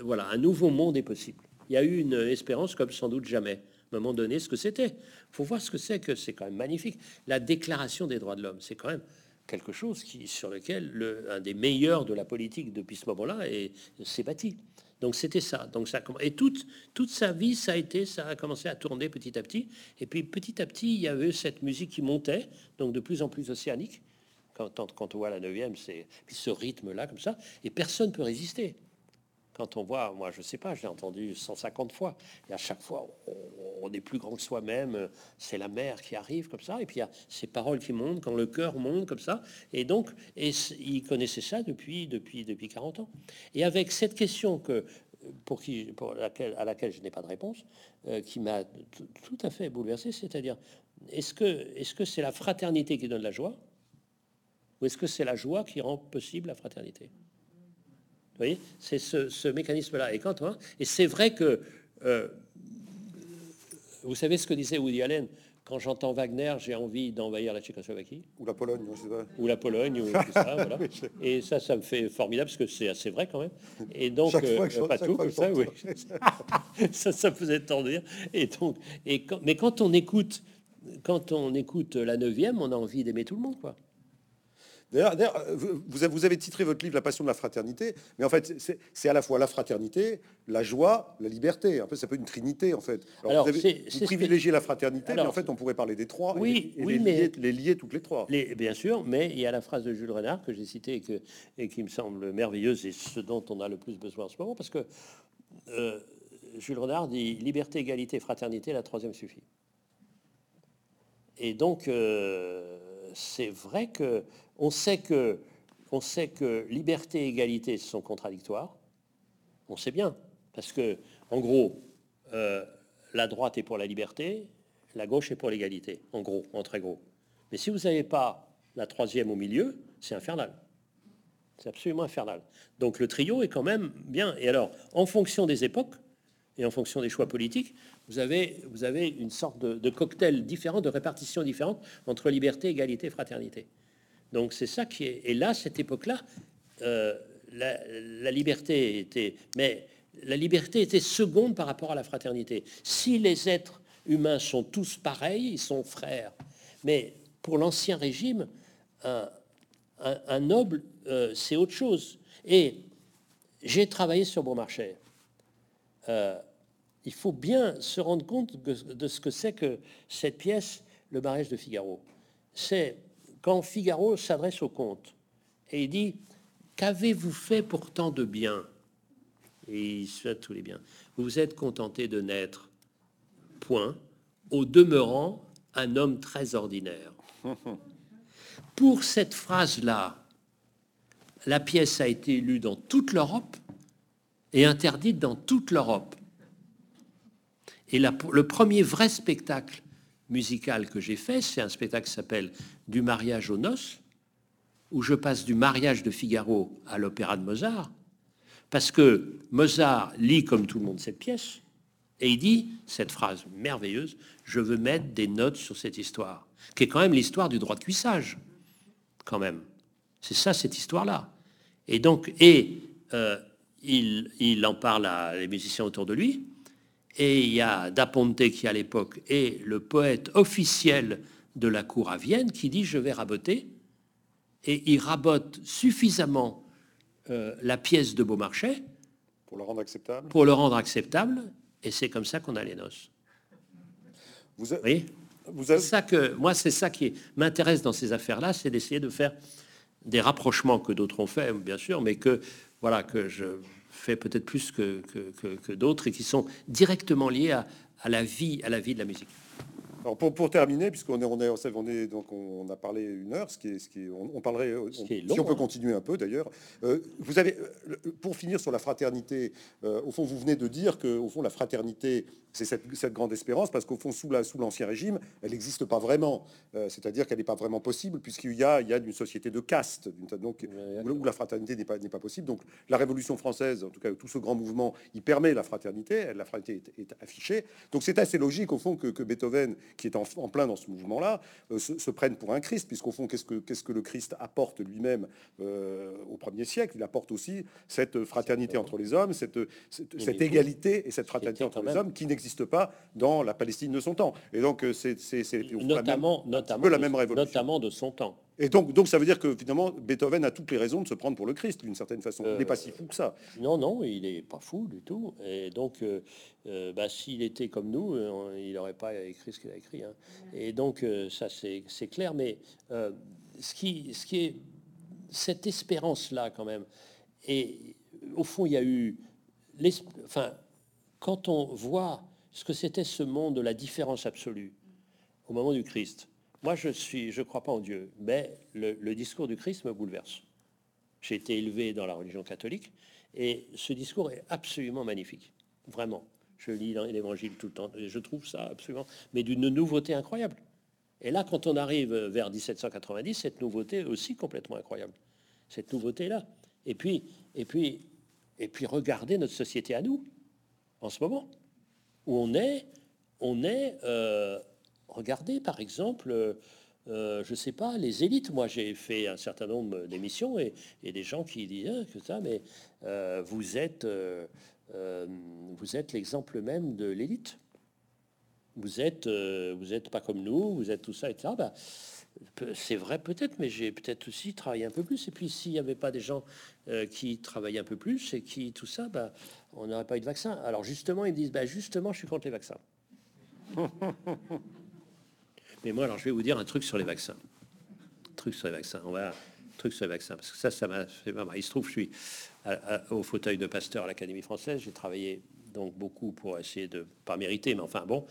voilà, un nouveau monde est possible. Il y a eu une espérance comme sans doute jamais. Moment donné, ce que c'était. Il faut voir ce que c'est que c'est quand même magnifique. La déclaration des droits de l'homme, c'est quand même quelque chose qui, sur lequel le, un des meilleurs de la politique depuis ce moment-là est- s'est bâti. Donc c'était ça. Donc ça et toute toute sa vie, ça a été, ça a commencé à tourner petit à petit. Et puis petit à petit, il y avait cette musique qui montait, donc de plus en plus océanique. Quand, on voit la neuvième, c'est ce rythme-là comme ça, et personne peut résister. Quand on voit, moi je sais pas, je l'ai entendu 150 fois, et à chaque fois on, est plus grand que soi-même, c'est la mer qui arrive comme ça, et puis il y a ces paroles qui montent, quand le cœur monte comme ça, et donc et il connaissait ça depuis, depuis, depuis 40 ans. Et avec cette question que, pour, qui, pour laquelle, à laquelle je n'ai pas de réponse, euh, qui m'a tout à fait bouleversé, c'est-à-dire, est-ce que est-ce que c'est la fraternité qui donne la joie ou est-ce que c'est la joie qui rend possible la fraternité? Vous voyez, c'est ce, ce mécanisme-là. Et quand on- et c'est vrai que euh, vous savez ce que disait Woody Allen quand j'entends Wagner, j'ai envie d'envahir la Tchécoslovaquie? Ou la Pologne, je sais pas. ou la Pologne ou tout ça, voilà. [laughs] Et ça, ça me fait formidable parce que c'est assez vrai quand même. Et [laughs] donc, je- pas tout comme ça, oui. ça, [laughs] ça faisait tant de rire. Et donc, et quand, mais quand on écoute, quand on écoute la neuvième, on a envie d'aimer tout le monde, quoi. D'ailleurs, vous avez, titré votre livre La passion de la fraternité, mais en fait, c'est- à la fois la fraternité, la joie, la liberté. En fait, ça peut être une trinité, en fait. Alors, Alors, vous, avez- privilégiez la fraternité, mais en fait, on pourrait parler des trois Oui, les- et oui, les, mais- lier, les lier toutes les trois. Les- bien sûr, mais il y a la phrase de Jules Renard que j'ai citée et, que, et qui me semble merveilleuse et ce dont on a le plus besoin en ce moment, parce que euh, Jules Renard dit liberté, égalité, fraternité, la troisième suffit. Et donc, euh, c'est vrai que on sait que liberté et égalité sont contradictoires. On sait bien, parce que en gros, euh, la droite est pour la liberté, la gauche est pour l'égalité, en gros, en très gros. Mais si vous n'avez pas la troisième au milieu, c'est infernal. C'est absolument infernal. Donc le trio est quand même bien. Et alors, en fonction des époques, et en fonction des choix politiques, vous avez, vous avez une sorte de, cocktail différent, de répartition différente entre liberté, égalité, fraternité. Donc c'est ça qui est. Et là, cette époque-là, euh, la, liberté était, mais la liberté était seconde par rapport à la fraternité. Si les êtres humains sont tous pareils, ils sont frères. Mais pour l'ancien régime, un, noble, euh, c'est autre chose. Et j'ai travaillé sur Beaumarchais. Euh, il faut bien se rendre compte de ce que c'est que cette pièce, Le mariage de Figaro. C'est quand Figaro s'adresse au comte et il dit Qu'avez-vous fait pourtant de bien Et il souhaite tous les biens. Vous vous êtes contenté de naître, point, au demeurant un homme très ordinaire. [laughs] Pour cette phrase-là, la pièce a été lue dans toute l'Europe et interdite dans toute l'Europe. Et le premier vrai spectacle musical que j'ai fait, c'est un spectacle qui s'appelle Du mariage aux noces, où je passe du mariage de Figaro à l'opéra de Mozart, parce que Mozart lit comme tout le monde cette pièce, et il dit cette phrase merveilleuse, je veux mettre des notes sur cette histoire, qui est quand même l'histoire du droit de cuissage, quand même. C'est ça, cette histoire-là. Et donc, et euh, il, il, en parle à les musiciens autour de lui, et il y a Da Ponte qui à l'époque est le poète officiel de la cour à Vienne qui dit je vais raboter, et il rabote suffisamment euh, la pièce de Beaumarchais pour le rendre acceptable. Pour le rendre acceptable, et c'est comme ça qu'on a les noces. Vous oui. Vous avez... ça que moi, c'est ça qui m'intéresse dans ces affaires-là, c'est d'essayer de faire des rapprochements que d'autres ont fait, bien sûr, mais que voilà que je fais peut-être plus que, d'autres et qui sont directement liés à, la vie, à la vie de la musique. Alors pour, pour terminer, puisqu'on est, on est, on est, donc on a parlé une heure, ce qui est, ce qui on, parlerait, si on peut hein. continuer un peu d'ailleurs. Euh, vous avez, euh, pour finir sur la fraternité, euh, au fond, vous venez de dire que, au fond, la fraternité c'est cette, grande espérance, parce qu'au fond, sous l'Ancien Régime, elle n'existe pas vraiment. Euh, c'est-à-dire qu'elle n'est pas vraiment possible, puisqu'il y a, il y a une société de caste, donc, où, la fraternité n'est pas, pas possible. Donc la Révolution française, en tout cas tout ce grand mouvement, il permet la fraternité, la fraternité est, affichée. Donc c'est assez logique, au fond, que, Beethoven, qui est en, plein dans ce mouvement-là, euh, se, prenne pour un Christ, puisqu'au fond, qu'est-ce que, qu'est-ce que le Christ apporte lui-même euh, au premier siècle? Il apporte aussi cette fraternité entre les hommes, cette, cette, égalité et cette fraternité entre les hommes qui n'existe pas dans la Palestine de son temps. Et donc, euh, c'est notamment, notamment, la même révolution. Notamment de son temps. Et donc, donc, ça veut dire que finalement, Beethoven a toutes les raisons de se prendre pour le Christ, d'une certaine façon. il n'est pas si fou que ça. Euh, non, non, il n'est pas fou du tout. Et donc, euh, bah, s'il était comme nous, il n'aurait pas écrit ce qu'il a écrit. Hein. Et donc, ça, c'est clair. Mais ce, qui, ce qui est cette espérance-là, quand même, et au fond, il y a eu. Enfin, quand on voit ce que c'était ce monde de la différence absolue au moment du Christ. Moi, je suis, je crois pas en Dieu, mais le, discours du Christ me bouleverse. J'ai été élevé dans la religion catholique et ce discours est absolument magnifique, vraiment. Je lis l'Évangile tout le temps et je trouve ça absolument, mais d'une nouveauté incroyable. Et là, quand on arrive vers 1790, cette nouveauté est aussi complètement incroyable. Cette nouveauté-là. Et puis, et puis, et puis, regardez notre société à nous en ce moment où on est, on est, euh, regardez par exemple, euh, je sais pas, les élites. Moi, j'ai fait un certain nombre d'émissions et, des gens qui disent que ça, mais euh, vous êtes, vous êtes l'exemple même de l'élite. Vous êtes, vous êtes pas comme nous, vous êtes tout ça, etc. Bah, c'est vrai peut-être, mais j'ai peut-être aussi travaillé un peu plus. Et puis s'il n'y avait pas des gens qui travaillaient un peu plus et qui tout ça, bah, on n'aurait pas eu de vaccin. Alors justement, ils disent, bah, justement, je suis contre les vaccins. [laughs] Mais moi, alors, je vais vous dire un truc sur les vaccins. Truc sur les vaccins. On va truc sur les vaccins parce que ça, ça m'a fait Il se trouve, je suis au fauteuil de Pasteur à l'Académie française. J'ai travaillé donc beaucoup pour essayer de pas mériter, mais enfin bon.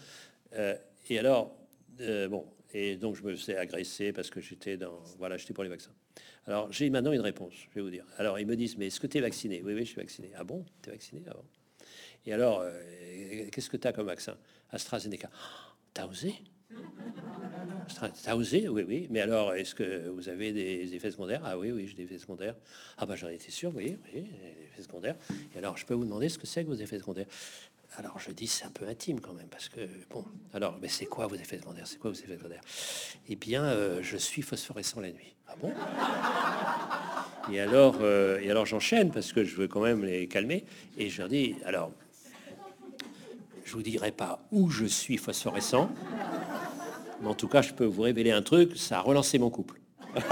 Euh, et alors, euh, bon, et donc je me faisais agresser parce que j'étais dans, voilà, j'étais pour les vaccins. Alors, j'ai maintenant une réponse, je vais vous dire. Alors, ils me disent, mais est-ce que tu es vacciné? Oui, oui, je suis vacciné. Ah bon? Tu es vacciné? Ah Et alors, euh, qu'est-ce que tu as comme vaccin? AstraZeneca. Oh, T'as osé? T'as osé Oui, oui. Mais alors, est-ce que vous avez des effets secondaires? Ah oui, oui, j'ai des effets secondaires. Ah bah j'en étais sûr, oui, oui, des effets secondaires. Et alors, je peux vous demander ce que c'est que vos effets secondaires? Alors je dis c'est un peu intime quand même parce que bon alors mais c'est quoi vos effets secondaires? C'est quoi vos effets secondaires? Eh bien euh, je suis phosphorescent la nuit. Ah bon? Et alors euh, alors j'enchaîne parce que je veux quand même les calmer et je leur dis alors je vous dirai pas où je suis phosphorescent mais en tout cas je peux vous révéler un truc ça a relancé mon couple. [laughs]